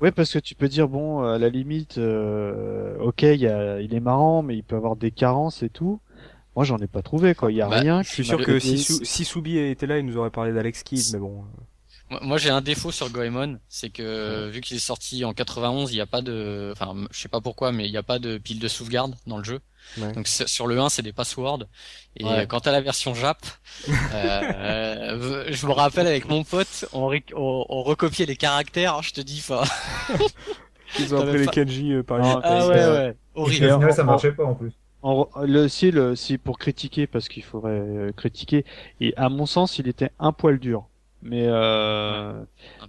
Ouais, parce que tu peux dire bon, à la limite, euh, ok, il, y a, il est marrant, mais il peut avoir des carences et tout. Moi, j'en ai pas trouvé, quoi. Il y a Bah, rien. Je suis qui sûr que si, Sou- si Soubi était là, il nous aurait parlé d'Alex Kidd, mais bon. Moi, j'ai un défaut sur Goemon, c'est que vu qu'il est sorti en 91, il n'y a pas de, enfin, je sais pas pourquoi, mais il n'y a pas de pile de sauvegarde dans le jeu. Ouais. Donc sur le 1, c'est des passwords. Et Ouais. euh, quant à la version Jap, euh, je me rappelle avec mon pote, on, ré- on, on recopiait les caractères. je te dis, enfin, Ils ont appris les kanji euh, par Non, exemple. ah c'est- ouais, euh, ouais, Et horrible. au final, ça marchait pas en plus. En, le, si, le, si pour critiquer, parce qu'il faudrait euh, critiquer, et à mon sens, il était un poil dur. Mais euh.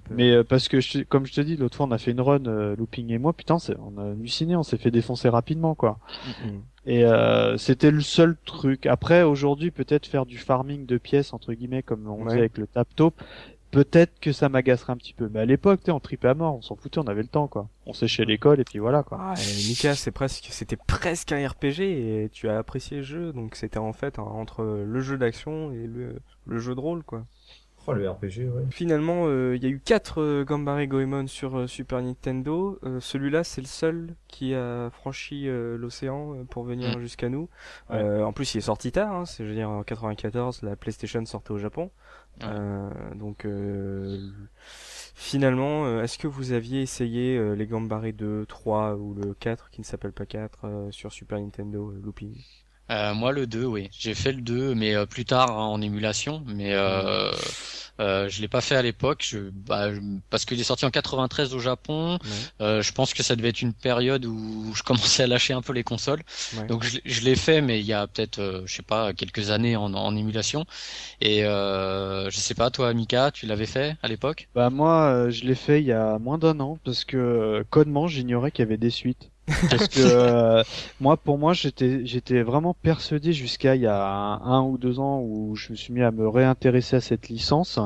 Mais euh, parce que je, comme je te dis, l'autre fois on a fait une run, euh, Looping et moi, putain, c'est- on a halluciné, on s'est fait défoncer rapidement, quoi. Et euh, c'était le seul truc. Après, aujourd'hui, peut-être faire du farming de pièces entre guillemets, comme on Ouais. faisait avec le tap top, peut-être que ça m'agacerait un petit peu. Mais à l'époque, tu sais, on tripait à mort, on s'en foutait, on avait le temps, quoi. On séchait l'école et puis voilà, quoi. Ah, et Mika, c'est presque, c'était presque un RPG et tu as apprécié le jeu, donc c'était en fait entre le jeu d'action et le, le jeu de rôle, quoi. Oh, le RPG, ouais. Finalement, euh, il y a eu 4 euh, Gambare Goemon sur euh, Super Nintendo. Euh, Celui-là, c'est le seul qui a franchi euh, l'océan pour venir Mm. jusqu'à nous. Ouais. Euh, en plus, il est sorti tard. Hein, c'est, je veux dire, en 94, la PlayStation sortait au Japon. Ouais. Euh, donc, euh, finalement, euh, est-ce que vous aviez essayé euh, les Gambare 2, 3 ou le 4 qui ne s'appelle pas 4 euh, sur Super Nintendo euh, Looping? Euh, moi, le 2, oui. J'ai fait le 2, mais euh, plus tard hein, en émulation. Mais euh, euh, je l'ai pas fait à l'époque, je, bah, je- parce qu'il est sorti en 93 au Japon. Ouais. Euh, je pense que ça devait être une période où je commençais à lâcher un peu les consoles. Ouais. Donc je, l'ai- je l'ai fait, mais il y a peut-être, euh, je sais pas, quelques années en, en émulation. Et euh, je sais pas, toi, Mika, tu l'avais fait à l'époque? Bah moi, euh, je l'ai fait il y a moins d'un an parce que codement, j'ignorais qu'il y avait des suites. Parce que euh, moi, pour moi, j'étais j'étais vraiment persuadé jusqu'à il y a un, un ou deux ans où je me suis mis à me réintéresser à cette licence.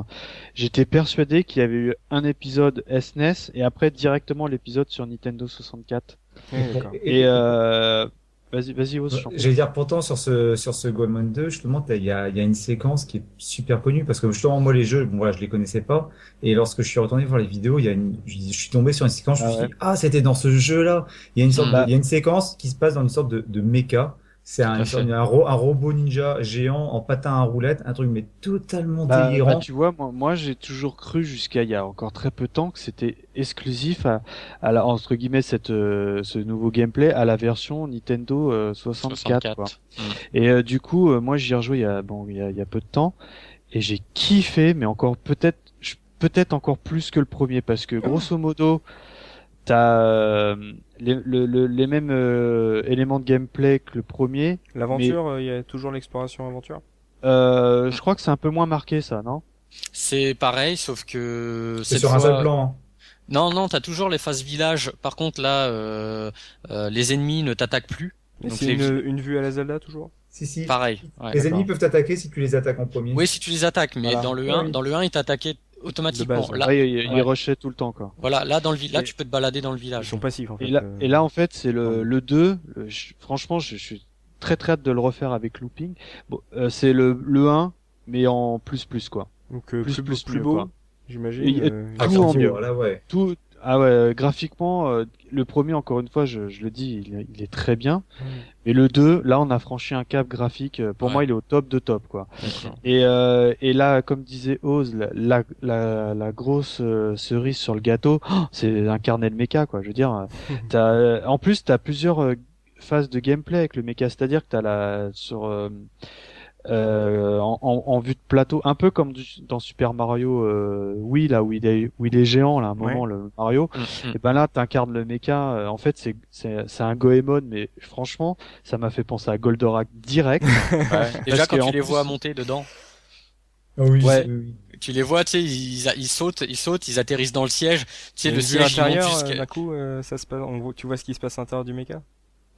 J'étais persuadé qu'il y avait eu un épisode SNES et après directement l'épisode sur Nintendo 64. Ouais, d'accord. Et euh, Vas-y, vas-y, Ose. J'allais dire pourtant sur ce sur ce Goemon 2, justement, il y a il y a une séquence qui est super connue parce que justement moi les jeux, bon voilà, je les connaissais pas et lorsque je suis retourné voir les vidéos, il y a une je je suis tombé sur une séquence, je me Ah suis dit ah c'était dans ce jeu-là. Il y a une sorte Mm. de- il y a une séquence qui se passe dans une sorte de de méca. C'est un, un, ro- un robot ninja géant en patin à roulette, un truc mais totalement Bah, délirant. bah, tu vois, moi, moi j'ai toujours cru jusqu'à il y a encore très peu de temps que c'était exclusif à, à la, entre guillemets cette, euh, ce nouveau gameplay à la version Nintendo euh, 64. Quoi. Mm. Et euh, du coup, euh, moi j'y ai rejoué il y a bon il y a, il y a peu de temps et j'ai kiffé, mais encore peut-être je- peut-être encore plus que le premier parce que grosso modo t'as euh, les, le- le- les mêmes euh, éléments de gameplay que le premier. L'aventure, euh, il y a toujours l'exploration aventure? Euh, je crois que c'est un peu moins marqué ça, non? C'est pareil, sauf que C'est sur un seul plan. hein. Non, non, t'as toujours les phases village. Par contre, là, euh, euh, les ennemis ne t'attaquent plus. C'est les une, une vue à la Zelda toujours? Si si. Pareil. ouais. Les ennemis peuvent t'attaquer si tu les attaques en premier. Oui, si tu les attaques, mais Voilà. dans le 1, Oui. dans le 1, ils t'attaquaient automatiquement. Base, Là, Ouais, il, il ouais. rushait tout le temps quoi. voilà, là dans le là, Et- tu peux te balader dans le Ils village. sont passifs en fait. Et là, euh. et là en fait c'est le, le 2. le- je- franchement, je, je suis très très hâte de le refaire avec Looping. Bon, euh, c'est le, le 1 mais en plus plus quoi. Donc euh, plus, plus, plus, plus, beau, j'imagine. Euh, tout en mieux. voilà, ouais. Tout ah ouais euh, graphiquement euh, le premier encore une fois je, je le dis il, est- il est très bien. Mais le 2 là on a franchi un cap graphique. euh, Pour Ouais. moi il est au top de top quoi. Et, euh, et là, comme disait Oz, la, la, la, la grosse euh, cerise sur le gâteau, oh, c'est un carnet de méca, quoi. Je veux dire, t'as, euh, en plus, t'as plusieurs phases de gameplay avec le méca, c'est-à-dire que t'as la sur euh, en, en, en vue de plateau, un peu comme du- dans Super Mario euh, Wii là où il est où il est géant là, à un moment le Mario. Mm, mm. Et ben là, t'incarnes le mecha. euh, en fait, c'est c'est c'est un Goemon, mais franchement, ça m'a fait penser à Goldorak direct. Déjà, Parce quand tu les plus- vois monter dedans, Ah oui, Ouais. oui, oui. tu les vois, tu sais, ils, ils sautent, ils sautent, ils atterrissent dans le siège. Tu sais, le siège, jusqu'à... euh, d'un coup, euh, ça se passe, on voit, tu vois ce qui se passe à l'intérieur du méca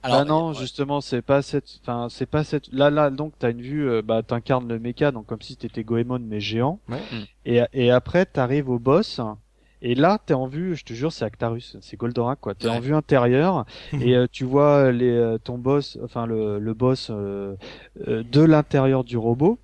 Alors, bah non, ouais. justement, c'est pas cette, enfin, c'est pas cette. Là, là, donc, t'as une vue, euh, bah, t'incarnes le mecha, donc comme si t'étais Goemon mais géant. Ouais. Mm. Et et après, t'arrives au boss. Et là, t'es en vue, je te jure, c'est Actarus, c'est Goldorak, quoi. T'es en vue intérieure et euh, tu vois les euh, ton boss, enfin le le boss euh, euh, de l'intérieur du robot.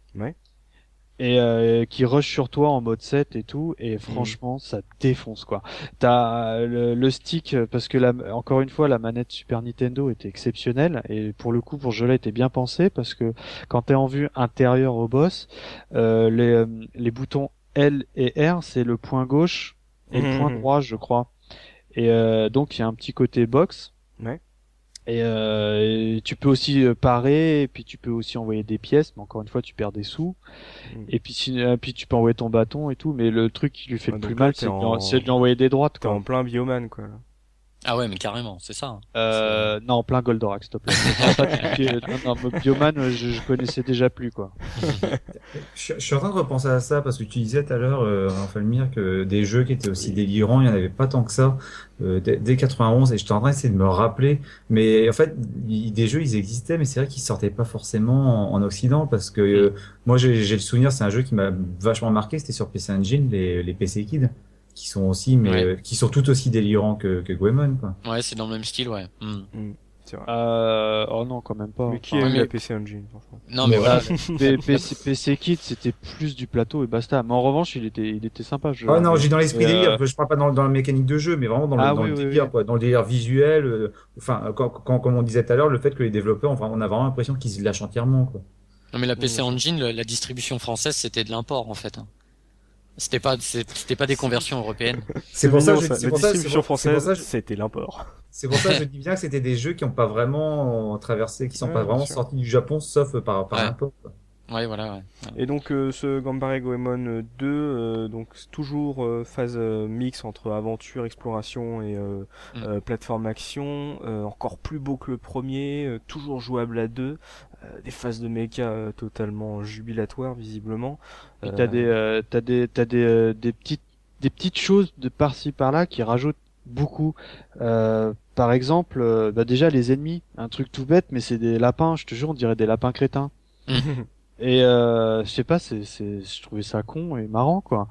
Et euh, qui rush sur toi en mode 7 et tout, et franchement, ça défonce quoi. T'as le, le stick euh, parce que la, encore une fois, la manette Super Nintendo était exceptionnelle et pour le coup, pour Jola, était bien pensé parce que quand t'es en vue intérieure au boss, euh, les euh, les boutons L et R, c'est le point gauche et le point Mhm. droit, je crois. Et euh, donc il y a un petit côté box. Ouais. Et, euh, et tu peux aussi euh, parer, et puis tu peux aussi envoyer des pièces, mais encore une fois tu perds des sous. Mhm. Et puis, si, euh, puis tu peux envoyer ton bâton et tout, mais le truc qui lui fait Ouais, le plus là, mal, c'est de, lui en- en- c'est de lui envoyer des droites. T'es Quoi. en plein bioman quoi. Ah ouais, mais carrément, c'est ça. hein. Euh, non, plein Goldorak, s'il te plaît. Non, non, non, Bioman, euh, je, je connaissais déjà plus quoi. Je, suis- je suis en train de repenser à ça parce que tu disais tout à l'heure, euh, Falmir, que des jeux qui étaient aussi délirants, il n'y en avait pas tant que ça euh, dès, dès 91 et en train d'essayer de me rappeler. Mais en fait, des jeux, ils existaient, mais c'est vrai qu'ils sortaient pas forcément en, en Occident parce que euh, moi, j'ai j'ai le souvenir, c'est un jeu qui m'a vachement marqué, c'était sur PC Engine, les, les PC Kids, qui sont aussi, mais Ouais. euh, qui sont tout aussi délirants que, que Goemon, quoi. Ouais, c'est dans le même style, ouais. Mm. C'est vrai. Euh, oh non, quand même pas. mais qui ouais, a eu mais- la PC Engine franchement? Non, mais Voilà. P- PC, PC Kit, c'était plus du plateau et basta. Mais en revanche, il était, il était sympa. Je... Ah non, j'ai dans l'esprit euh, délire, je parle pas dans, dans la mécanique de jeu, mais vraiment dans le, Ah dans oui, le oui, délire, oui. quoi, dans le délire visuel. euh, enfin, quand, quand, comme on disait tout à l'heure, le fait que les développeurs, enfin, on a vraiment l'impression qu'ils se lâchent entièrement, quoi. Non, mais la PC Engine, le- la distribution française, c'était de l'import, en fait. hein. C'était pas, c'était pas des conversions européennes. C'est pour ça, mignon, que je- ça. c'est La pour distribution française, c'était l'import. c'est pour ça que je dis bien que c'était des jeux qui n'ont pas vraiment traversé, qui sont Ouais, pas vraiment sûr. sortis du Japon, sauf par, par Ouais. l'import. Ouais, voilà, ouais. ouais. Et donc euh, ce Gambare Goemon euh, 2, euh, donc toujours euh, phase euh, mix entre aventure, exploration et euh, Mm. euh, plateforme action, euh, encore plus beau que le premier, euh, toujours jouable à deux, euh, des phases de mecha euh, totalement jubilatoires visiblement. Et Euh, t'as des, euh, t'as des, t'as des, euh, des petites, des petites choses de par-ci par-là qui rajoutent beaucoup. Euh, par exemple, euh, bah déjà les ennemis, un truc tout bête, mais c'est des lapins. Je te jure, on dirait des lapins crétins. Et euh, je sais pas, c'est, c'est, je trouvais ça con et marrant quoi.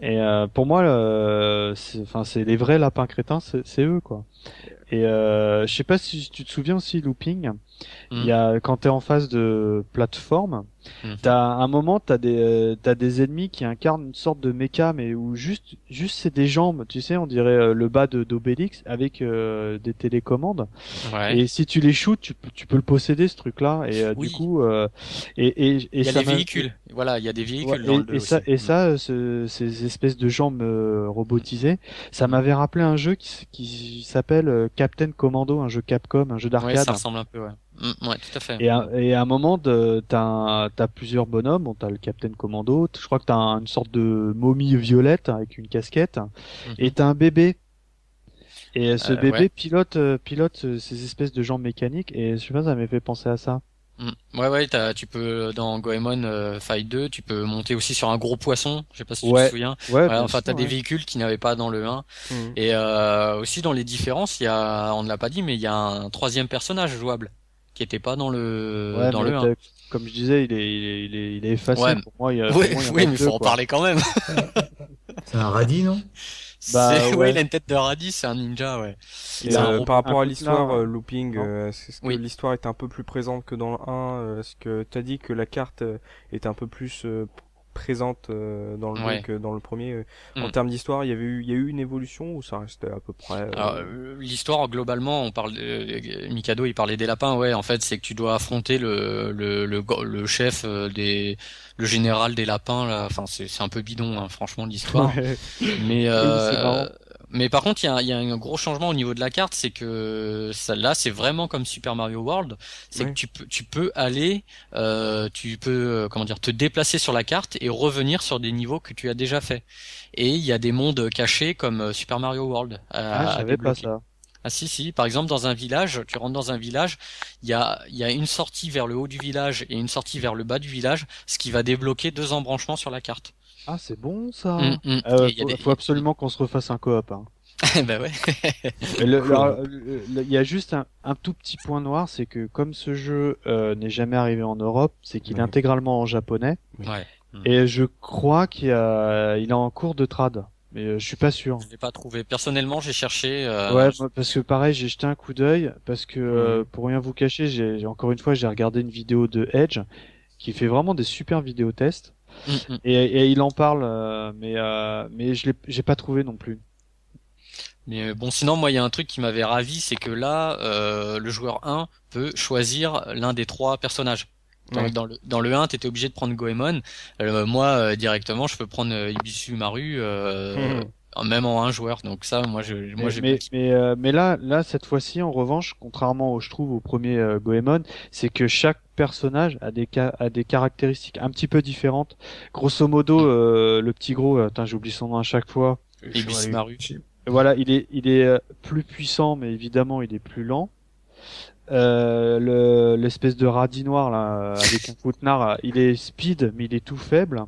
Et euh, pour moi, euh, c'est, enfin, c'est les vrais lapins crétins, c'est, c'est eux quoi. Et euh, je sais pas si tu te souviens aussi, Looping. Il Mhm. y a quand t'es en phase de plateforme, Mhm. t'as un moment t'as des euh, t'as des ennemis qui incarnent une sorte de méca, mais où juste juste c'est des jambes, tu sais, on dirait euh, le bas de d'Obélix avec euh, des télécommandes. Ouais. Et si tu les shoots, tu peux tu peux le posséder ce truc-là. Et euh, Oui. du coup, euh, et et, et il y a ça des véhicules. Voilà, il y a des véhicules Ouais, dans et, le et ça, aussi. et ça, euh, ce- ces espèces de jambes euh, robotisées, ça m'avait rappelé un jeu qui, s'appelle euh, Captain Commando, un jeu Capcom, un jeu Ouais, d'arcade. ça ressemble un peu, ouais. Mm, ouais, tout à fait. et, à, et à un moment, t'as, t'as plusieurs bonhommes. Bon, t'as le Captain Commando. Je crois que t'as un- une sorte de momie violette avec une casquette. Mhm. Et t'as un bébé. Et ce Euh, bébé ouais. pilote, euh, pilote euh, ces espèces de jambes mécaniques. Et je sais pas, ça m'a fait penser à ça. Mm. Ouais, ouais, t'as, tu peux, dans Goemon euh, Fight 2, tu peux monter aussi sur un gros poisson. Je sais pas si tu Ouais. te souviens. Ouais. Voilà, enfin, t'as des ouais. véhicules qui n'avaient pas dans le 1. Mhm. Et euh, aussi dans les différences, il y a, on ne l'a pas dit, mais il y a un troisième personnage jouable qui était pas dans le, Ouais, dans le 1. t'as- Comme je disais, il est, il est, il est, il est effacé. Ouais. Pour moi, il y a, pour Oui, moi, il y en a oui, mais deux, faut en parler quand même. C'est un radis, non? Bah, C'est- ouais. ouais, il a une tête de radis, c'est un ninja, ouais. Et, C'est un euh, par rapport à l'histoire, euh, Looping, euh, est-ce que Oui. l'histoire était un peu plus présente que dans le 1 euh, Est-ce que t'as dit que la carte était un peu plus euh, présente euh, dans le Ouais. que dans le premier euh, En Mm. termes d'histoire, il y avait eu, il y a eu une évolution ou ça restait à peu près euh, euh, l'histoire globalement, on parle Mikado, il parlait des lapins, ouais. En fait, c'est que tu dois affronter le le le, le chef euh, des le général des lapins là. Enfin, c'est c'est un peu bidon, hein, franchement, l'histoire. Ouais. Mais euh. Mais par contre, il y a, il y a un gros changement au niveau de la carte, c'est que celle-là, c'est vraiment comme Super Mario World. C'est que tu peux, tu peux aller, euh, tu peux, euh, comment dire, te déplacer sur la carte et revenir sur des niveaux que tu as déjà fait. Et il y a des mondes cachés comme euh, Super Mario World. à- Ah, je savais pas ça. Ah si si, par exemple dans un village, tu rentres dans un village, il y a il y a une sortie vers le haut du village et une sortie vers le bas du village, ce qui va débloquer deux embranchements sur la carte. Ah, c'est bon ça. Mm, mm. A faut, des- faut absolument qu'on se refasse un coop. Hein. bah ouais. Il y a juste un, un tout petit point noir, c'est que comme ce jeu euh, n'est jamais arrivé en Europe, c'est qu'il est intégralement en japonais. Ouais. Et je crois qu'il y a, il est en cours de trad, mais euh, je suis pas sûr. Je l'ai pas trouvé. Personnellement, j'ai cherché. euh, Ouais, moi, parce que pareil, j'ai jeté un coup d'œil parce que euh, pour rien vous cacher, j'ai j'ai- encore une fois, j'ai regardé une vidéo de Edge qui fait vraiment des super vidéos tests mm, mm. et, et il en parle, euh, mais euh, mais je l'ai, j'ai pas trouvé non plus. Mais euh, bon, sinon, moi, il y a un truc qui m'avait ravi, c'est que là, euh, le joueur 1 peut choisir l'un des trois personnages. Ouais. dans, le, dans le 1, t'étais obligé de prendre Goemon. Euh, moi, euh, directement, je peux prendre Ibisu Maru, euh, même en un joueur. Donc ça, moi, je, moi, mais j'ai mais, mais, euh, mais là, là cette fois-ci, en revanche, contrairement au je trouve au premier euh, Goemon, c'est que chaque personnage a des ca- a des caractéristiques un petit peu différentes. Grosso modo, euh, le petit gros, euh, attends, j'oublie son nom à chaque fois. Voilà, il est il est euh, plus puissant, mais évidemment, il est plus lent. Euh, le l'espèce de radis noir là, euh, avec un foutenard, là, il est speed, mais il est tout faible.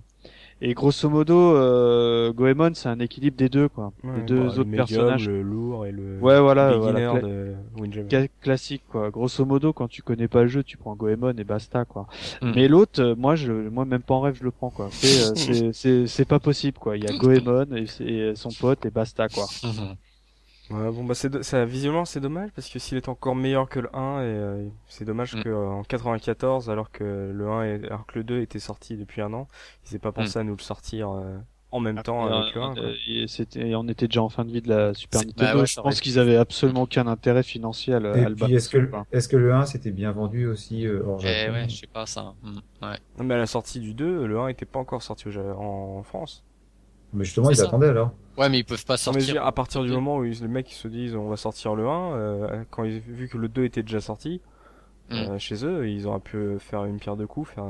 Et grosso modo, euh, Goemon, c'est un équilibre des deux, quoi. Ouais, les deux bah, autres le médium, personnages. le lourd et le Ouais, voilà, beginner voilà, cla- de classique quoi. Grosso modo, quand tu connais pas le jeu, tu prends Goemon et basta quoi. Mm. Mais l'autre, euh, moi, je, moi même pas en rêve, je le prends quoi. C'est, euh, c'est, pas possible quoi. Il y a Goemon et, son pote et basta quoi. Mhm. Ouais, bon bah c'est do- ça visuellement c'est dommage parce que s'il est encore meilleur que le 1 et euh, c'est dommage Mm. que euh, en 94 alors que le 1 est- alors que le 2 était sorti depuis un an, ils n'aient pas pensé à nous le sortir euh, en même temps Et, avec le euh, 1 quoi. euh, et c'était, et on était déjà en fin de vie de la Super C'est- Nintendo. bah ouais, je pense qu'ils avaient absolument aucun intérêt financier à le, à Et puis, est-ce que, quoi. est-ce que le 1 s'était bien vendu aussi euh, hors Eh Japon ouais, je sais pas ça. Mm, Ouais. Non, mais à la sortie du 2, le 1 était pas encore sorti en France. Mais justement, C'est ils ça. attendaient alors. Ouais, mais ils peuvent pas sortir. dire, à partir du moment où ils- les mecs ils se disent on va sortir le 1, euh, quand ils vu que le 2 était déjà sorti Mm. euh, chez eux, ils auraient pu faire une pierre deux coups, faire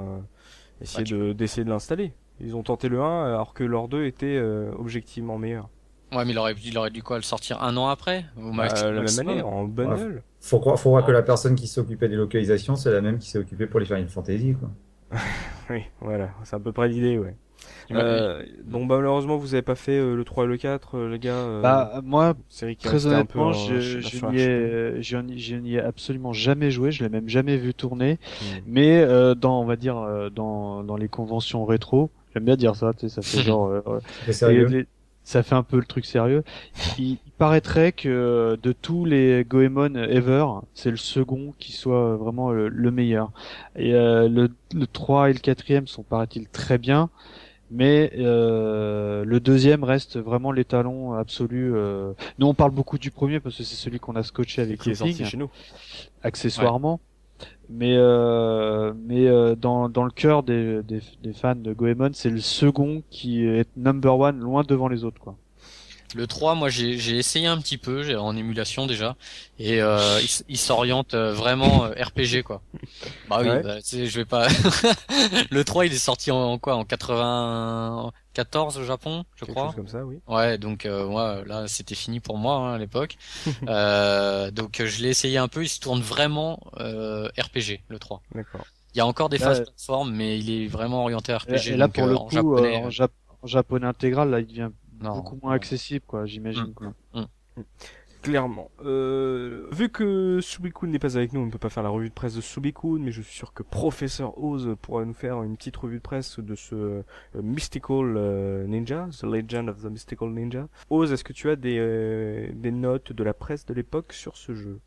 essayer Bah, de d'essayer de l'installer. Ils ont tenté le 1 alors que leur 2 était euh, objectivement meilleur. Ouais, mais il aurait, il aurait dû quoi le sortir un an après au max- Euh, la même année en bundle. Faut croire, faut croire que la personne qui s'occupait des localisations, c'est la même qui s'est occupée pour les Final Fantasy, quoi. Oui, voilà, c'est à peu près l'idée, ouais. Euh, donc bah malheureusement vous avez pas fait euh, le 3 et le 4 euh, les gars. euh, Bah moi, très honnêtement, en- je, je n'y chaîne. ai, je n'y- je n'y ai absolument jamais joué. Je l'ai même jamais vu tourner. Mm. Mais euh, dans, on va dire, euh, dans, dans les conventions rétro, j'aime bien dire ça, tu sais, ça fait genre. euh, euh, C'est sérieux. les- ça fait un peu le truc sérieux. Il, il paraîtrait que de tous les Goemon ever, c'est le second qui soit vraiment le, le meilleur. Et euh, le, le 3 et le 4 sont paraît-il très bien, mais euh, le deuxième reste vraiment l'étalon absolu. Euh... Nous on parle beaucoup du premier parce que c'est celui qu'on a scotché avec qui est sorti chez nous. accessoirement. Mais euh, mais euh, dans dans le cœur des, des des fans de Goemon, c'est le second qui est number one, loin devant les autres quoi. Le 3, moi j'ai j'ai essayé un petit peu j'ai- en émulation déjà et euh, il, s'oriente euh, vraiment euh, RPG quoi. Bah oui, Ouais. bah, tu sais, je vais pas. le 3 il est sorti en, en quoi En 94 au Japon, je Quelque crois. chose comme ça, oui. Ouais, donc euh, moi là c'était fini pour moi hein, à l'époque. euh, donc je l'ai essayé un peu, il se tourne vraiment euh, RPG le 3. D'accord. Il y a encore des phases plateforme mais il est vraiment orienté RPG. Et, là donc, pour le en coup, japonais. euh, en, Jap- en japonais intégral, là il devient non, beaucoup moins accessible quoi, j'imagine Mm. quoi. Clairement. Euh, vu que Subikun n'est pas avec nous, on ne peut pas faire la revue de presse de Subikun, mais je suis sûr que Professeur Oz pourra nous faire une petite revue de presse de ce euh, Mystical euh, Ninja, The Legend of the Mystical Ninja. Oz, est-ce que tu as des, euh, des notes de la presse de l'époque sur ce jeu?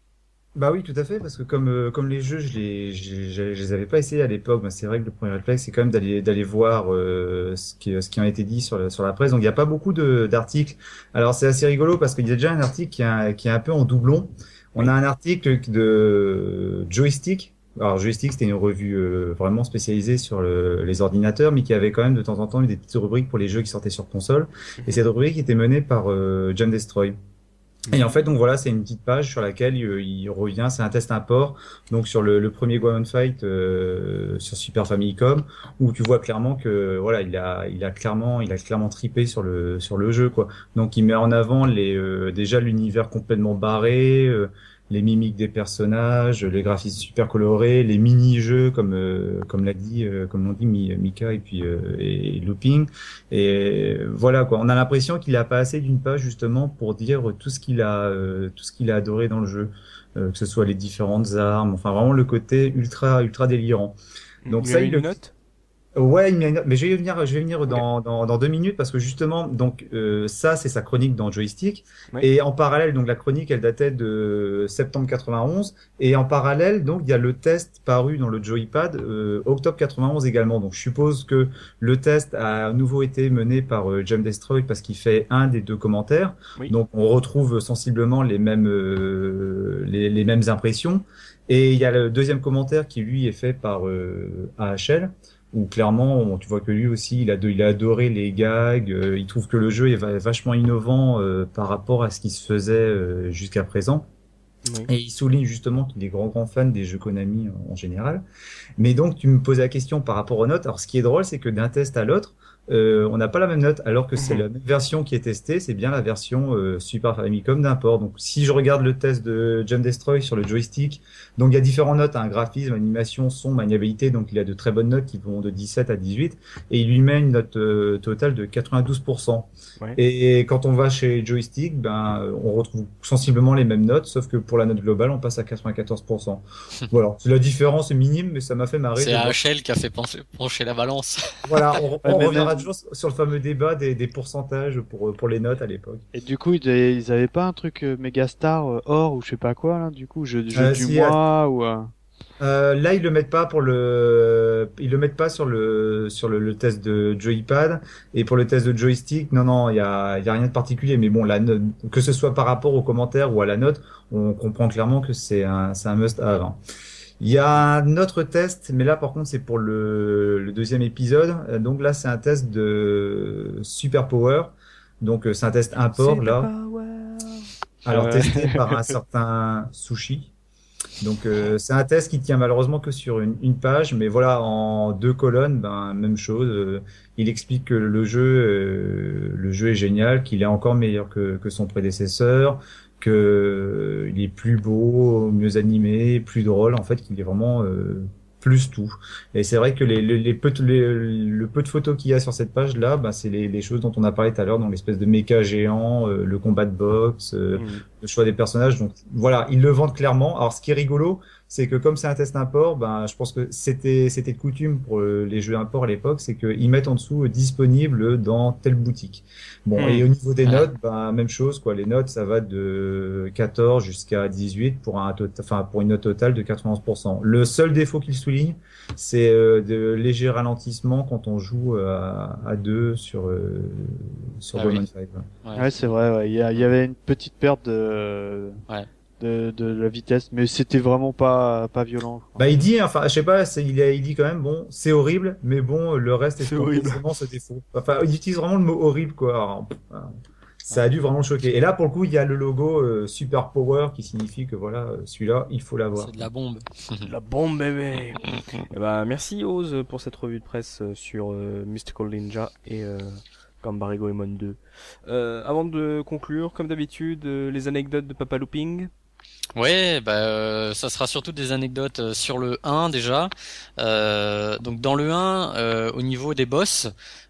Bah oui, tout à fait, parce que comme, euh, comme les jeux, je les, je, je- je les avais pas essayés à l'époque, mais c'est vrai que le premier réflexe, c'est quand même d'aller, d'aller voir euh, ce qui, ce qui a été dit sur la, sur la presse. Donc il n'y a pas beaucoup de, d'articles. Alors c'est assez rigolo parce qu'il y a déjà un article qui est, un- qui est un peu en doublon. On a un article de Joystick. Alors Joystick, c'était une revue euh, vraiment spécialisée sur le- les ordinateurs, mais qui avait quand même de temps en temps eu des petites rubriques pour les jeux qui sortaient sur console. Et cette rubrique était menée par euh, Jam Destroy. Et en fait, donc voilà, c'est une petite page sur laquelle il, il revient, c'est un test import, donc sur le, premier Goemon Fight euh, sur Super Famicom, où tu vois clairement que voilà, il a, il a clairement, il a clairement tripé sur le sur le jeu quoi. Donc il met en avant les euh, déjà l'univers complètement barré, euh, les mimiques des personnages, les graphismes super colorés, les mini-jeux comme euh, comme l'a dit, euh, comme l'ont dit Mi- Mika et puis euh, et Looping. Et voilà quoi, on a l'impression qu'il a pas assez d'une page justement pour dire tout ce qu'il a, euh, tout ce qu'il a adoré dans le jeu, Euh, que ce soit les différentes armes, enfin vraiment le côté ultra ultra délirant. Donc Il ça, il une le- note? Ouais, mais je vais venir, je vais venir dans, dans, dans deux minutes parce que justement, donc euh, ça c'est sa chronique dans Joystick Oui. et en parallèle, donc la chronique elle datait de septembre 91 et en parallèle donc il y a le test paru dans le Joypad euh, octobre 91 également. Donc je suppose que le test a à nouveau été mené par euh, Jam Destroy parce qu'il fait un des deux commentaires. Oui. Donc on retrouve sensiblement les mêmes euh, les, les mêmes impressions. Et il y a le deuxième commentaire qui lui est fait par euh, AHL où clairement on- tu vois que lui aussi il a de- il a adoré les gags, euh, il trouve que le jeu est va- vachement innovant euh, par rapport à ce qui se faisait euh, jusqu'à présent. Oui. Et il souligne justement qu'il est grand grand fan des jeux Konami en, en général. Mais donc tu me posais la question par rapport aux notes. Alors ce qui est drôle c'est que d'un test à l'autre, euh, on n'a pas la même note alors que c'est Mhm. la même version qui est testée, c'est bien la version euh, Super Famicom d'import. Donc si je regarde le test de Jam Destroy sur le joystick, donc il y a différentes notes, un graphisme, animation, son, maniabilité, donc il a de très bonnes notes qui vont de 17 à 18 et il lui met une note euh, totale de 92%. Ouais. Et quand on va chez Joystick, ben on retrouve sensiblement les mêmes notes, sauf que pour la note globale, on passe à 94%. voilà, c'est la différence est minime, mais ça m'a fait marrer. C'est. AHL qui a fait pencher, pencher la balance. Voilà, on, on reviendra toujours sur le fameux débat des, des pourcentages pour pour les notes à l'époque. Et du coup, ils avaient, ils avaient pas un truc euh, Megastar euh, or ou je sais pas quoi là, du coup, jeu, jeu Euh, du si, mois ou euh, Euh, là, ils le mettent pas pour le, ils le mettent pas sur le sur le, le test de Joypad et pour le test de joystick. Non, non, il y a, il y a rien de particulier. Mais bon, la note, que ce soit par rapport aux commentaires ou à la note, on comprend clairement que c'est un, c'est un must have. hein. Il y a un autre test, mais là par contre c'est pour le, le deuxième épisode. Euh, Donc là c'est un test de Super Power. Donc euh, c'est un test import là. Alors Ouais. testé par un certain Sushi. Donc euh, c'est un test qui tient malheureusement que sur une, une page, mais voilà en deux colonnes, ben même chose. euh, il explique que le jeu, euh, le jeu est génial, qu'il est encore meilleur que, que son prédécesseur, que euh, il est plus beau, mieux animé, plus drôle. En fait, qu'il est vraiment euh, plus tout. Et c'est vrai que les, les, les peu de, les- le peu de photos qu'il y a sur cette page là, ben, c'est les, les choses dont on a parlé tout à l'heure, donc l'espèce de méca géant, euh, le combat de boxe. euh, Mm. le choix des personnages. Donc voilà, ils le vendent clairement. Alors ce qui est rigolo, c'est que comme c'est un test import, ben, je pense que c'était c'était de coutume pour euh, les jeux import à l'époque, c'est qu'ils mettent en dessous euh, disponible dans telle boutique. Bon, Hmm. et au niveau des Ouais. notes, ben, même chose, quoi. Les notes, ça va de 14 jusqu'à 18 pour un enfin, pour une note totale de 91%. Le seul défaut qu'il souligne, c'est euh, de légers ralentissements quand on joue euh, à, à deux sur, euh, sur Ah oui. Fight, quoi. Ouais. Ouais, c'est vrai. ouais. Il y, a- il y avait une petite perte de, Ouais. De, de la vitesse, mais c'était vraiment pas pas violent. Bah, il dit, enfin, je sais pas, c'est- il, a- il dit quand même, bon, c'est horrible, mais bon, le reste est horrible. vraiment ce défaut. Enfin, il utilise vraiment le mot horrible, quoi. Alors, voilà. ça a dû vraiment choquer. Et là, pour le coup, il y a le logo euh, Super Power qui signifie que voilà, euh, celui-là, il faut l'avoir. C'est de la bombe. La bombe bébé Eh ben, Merci Oz pour cette revue de presse euh, sur euh, Mystical Ninja et euh, Gambare Goemon 2. Euh, avant de conclure, comme d'habitude, euh, les anecdotes de Papa Looping. Ouais, bah euh, ça sera surtout des anecdotes euh, sur le 1 déjà. Euh, donc dans le 1, euh, au niveau des boss,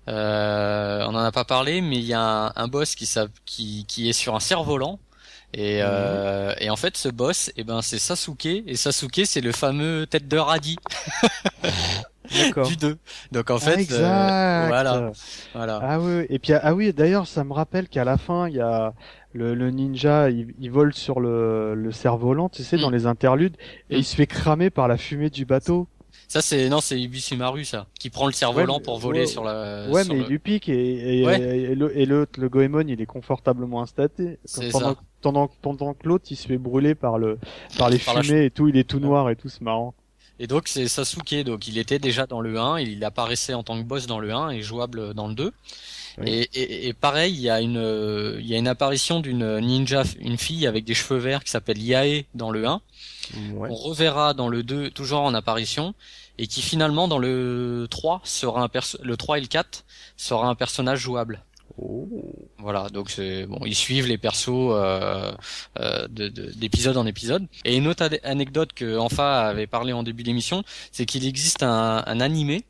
euh, on en a pas parlé, mais il y a un, un boss qui, s'app- qui qui est sur un cerf-volant. Et, euh, et en fait, ce boss, eh ben, c'est Sasuke. Et Sasuke, c'est le fameux tête de radis D'accord. du 2. Donc en Ah, fait, euh, voilà, voilà. Ah oui. Et puis ah oui, d'ailleurs, ça me rappelle qu'à la fin, il y a le, le ninja, il, il vole sur le, le cerf-volant, tu sais, Mm. dans les interludes, et Mm. il se fait cramer par la fumée du bateau. Ça c'est non, c'est Ibisumaru ça, qui prend le cerf-volant mais- pour voler ouais, sur la. ouais, sur mais le- il lui pique et, et, Ouais. et, le- et l'autre, le Goemon, il est confortablement installé. C'est Pendant, ça. pendant, pendant que l'autre, il se fait brûler par le, par les Par fumées et tout, il est tout noir et tout, c'est marrant. Et donc c'est Sasuke, donc il était déjà dans le 1, il apparaissait en tant que boss dans le 1 et jouable dans le 2. Oui. Et, et, et pareil, il y a une euh, il y a une apparition d'une ninja, une fille avec des cheveux verts qui s'appelle Yae dans le 1. Ouais. On reverra dans le 2 toujours en apparition et qui finalement dans le 3 sera un perso le 3 et le 4 sera un personnage jouable. Oh. Voilà, donc c'est bon, ils suivent les persos euh, euh, de- de- d'épisode en épisode. Et une autre anecdote que Enfa avait parlé en début d'émission, c'est qu'il existe un, un animé,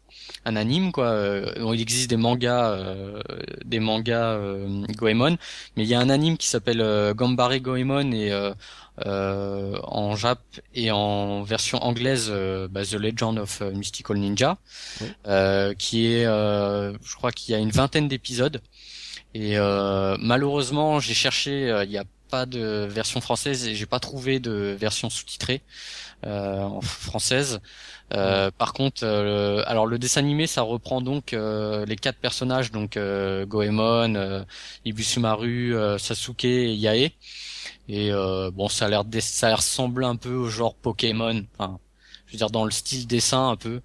un anime quoi. euh, bon, il existe des mangas, euh, des mangas euh, Goemon, mais il y a un anime qui s'appelle euh, Gambare Goemon et euh, euh, en Jap et en version anglaise euh, bah, The Legend of Mystical Ninja, Oui. euh, qui est, euh, je crois qu'il y a une vingtaine d'épisodes. Et euh, malheureusement, j'ai cherché, euh, il n'y a pas de version française et j'ai pas trouvé de version sous-titrée en française. Euh, Par contre, euh, alors le dessin animé, ça reprend donc euh, les quatre personnages, donc euh, Goemon, euh, Ibusumaru, euh, Sasuke et Yae. Et euh, bon, ça a l'air, ça ressemble un peu au genre Pokémon. Enfin, je veux dire dans le style dessin un peu.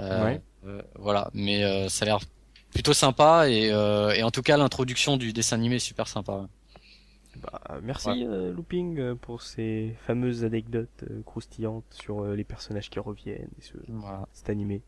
Euh, Ouais. euh, voilà, mais euh, ça a l'air plutôt sympa et, euh, et en tout cas l'introduction du dessin animé est super sympa. Bah, merci euh, Looping euh, pour ces fameuses anecdotes euh, croustillantes sur euh, les personnages qui reviennent et ce, Voilà. cet animé.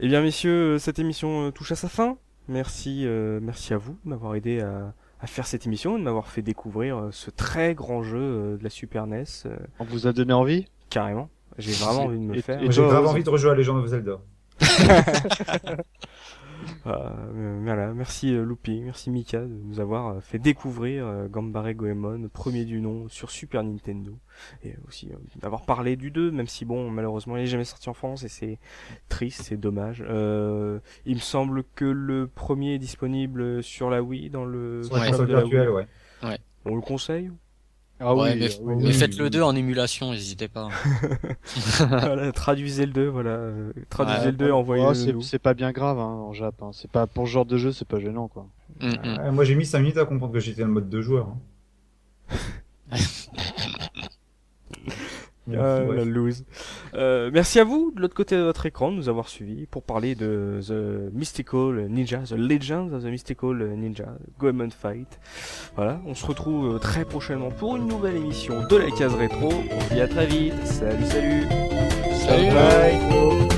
Eh bien messieurs, cette émission euh, touche à sa fin. Merci, euh, merci à vous de m'avoir aidé à, à faire cette émission et de m'avoir fait découvrir euh, ce très grand jeu euh, de la Super NES. euh, On vous a donné envie? Carrément, j'ai vraiment envie de me le Et- faire. J'ai Rose envie de rejouer à Legend of Zelda. Ah, euh, voilà, merci euh, Looping, merci Mika de nous avoir euh, fait découvrir Gambare Goemon, premier du nom sur Super Nintendo, et aussi d'avoir parlé du 2, même si bon, malheureusement il est jamais sorti en France et c'est triste, c'est dommage. Euh, il me semble que le premier est disponible sur la Wii, dans le Sur la Ouais. console virtuelle, Wii. ouais. On le conseille Ah Ouais, oui, mais, oui, mais oui, faites oui, le oui. 2 en émulation, n'hésitez pas. Voilà, Traduisez le 2, voilà, euh, traduisez Ouais, le 2 et Oh, envoyez-le c'est pas bien grave hein, en Jap. Hein. C'est pas pour ce genre de jeu, c'est pas gênant quoi. Mm, mm. Euh, moi, j'ai mis 5 minutes à comprendre que j'étais en mode deux joueurs. hein. Ah, la loose. Euh, merci à vous de l'autre côté de votre écran de nous avoir suivis pour parler de The Mystical Ninja, The Legends of the Mystical Ninja, Goemon Fight. Voilà, on se retrouve euh, très prochainement pour une nouvelle émission de la case rétro. On se dit à très vite. Salut, salut. Salut. Bye.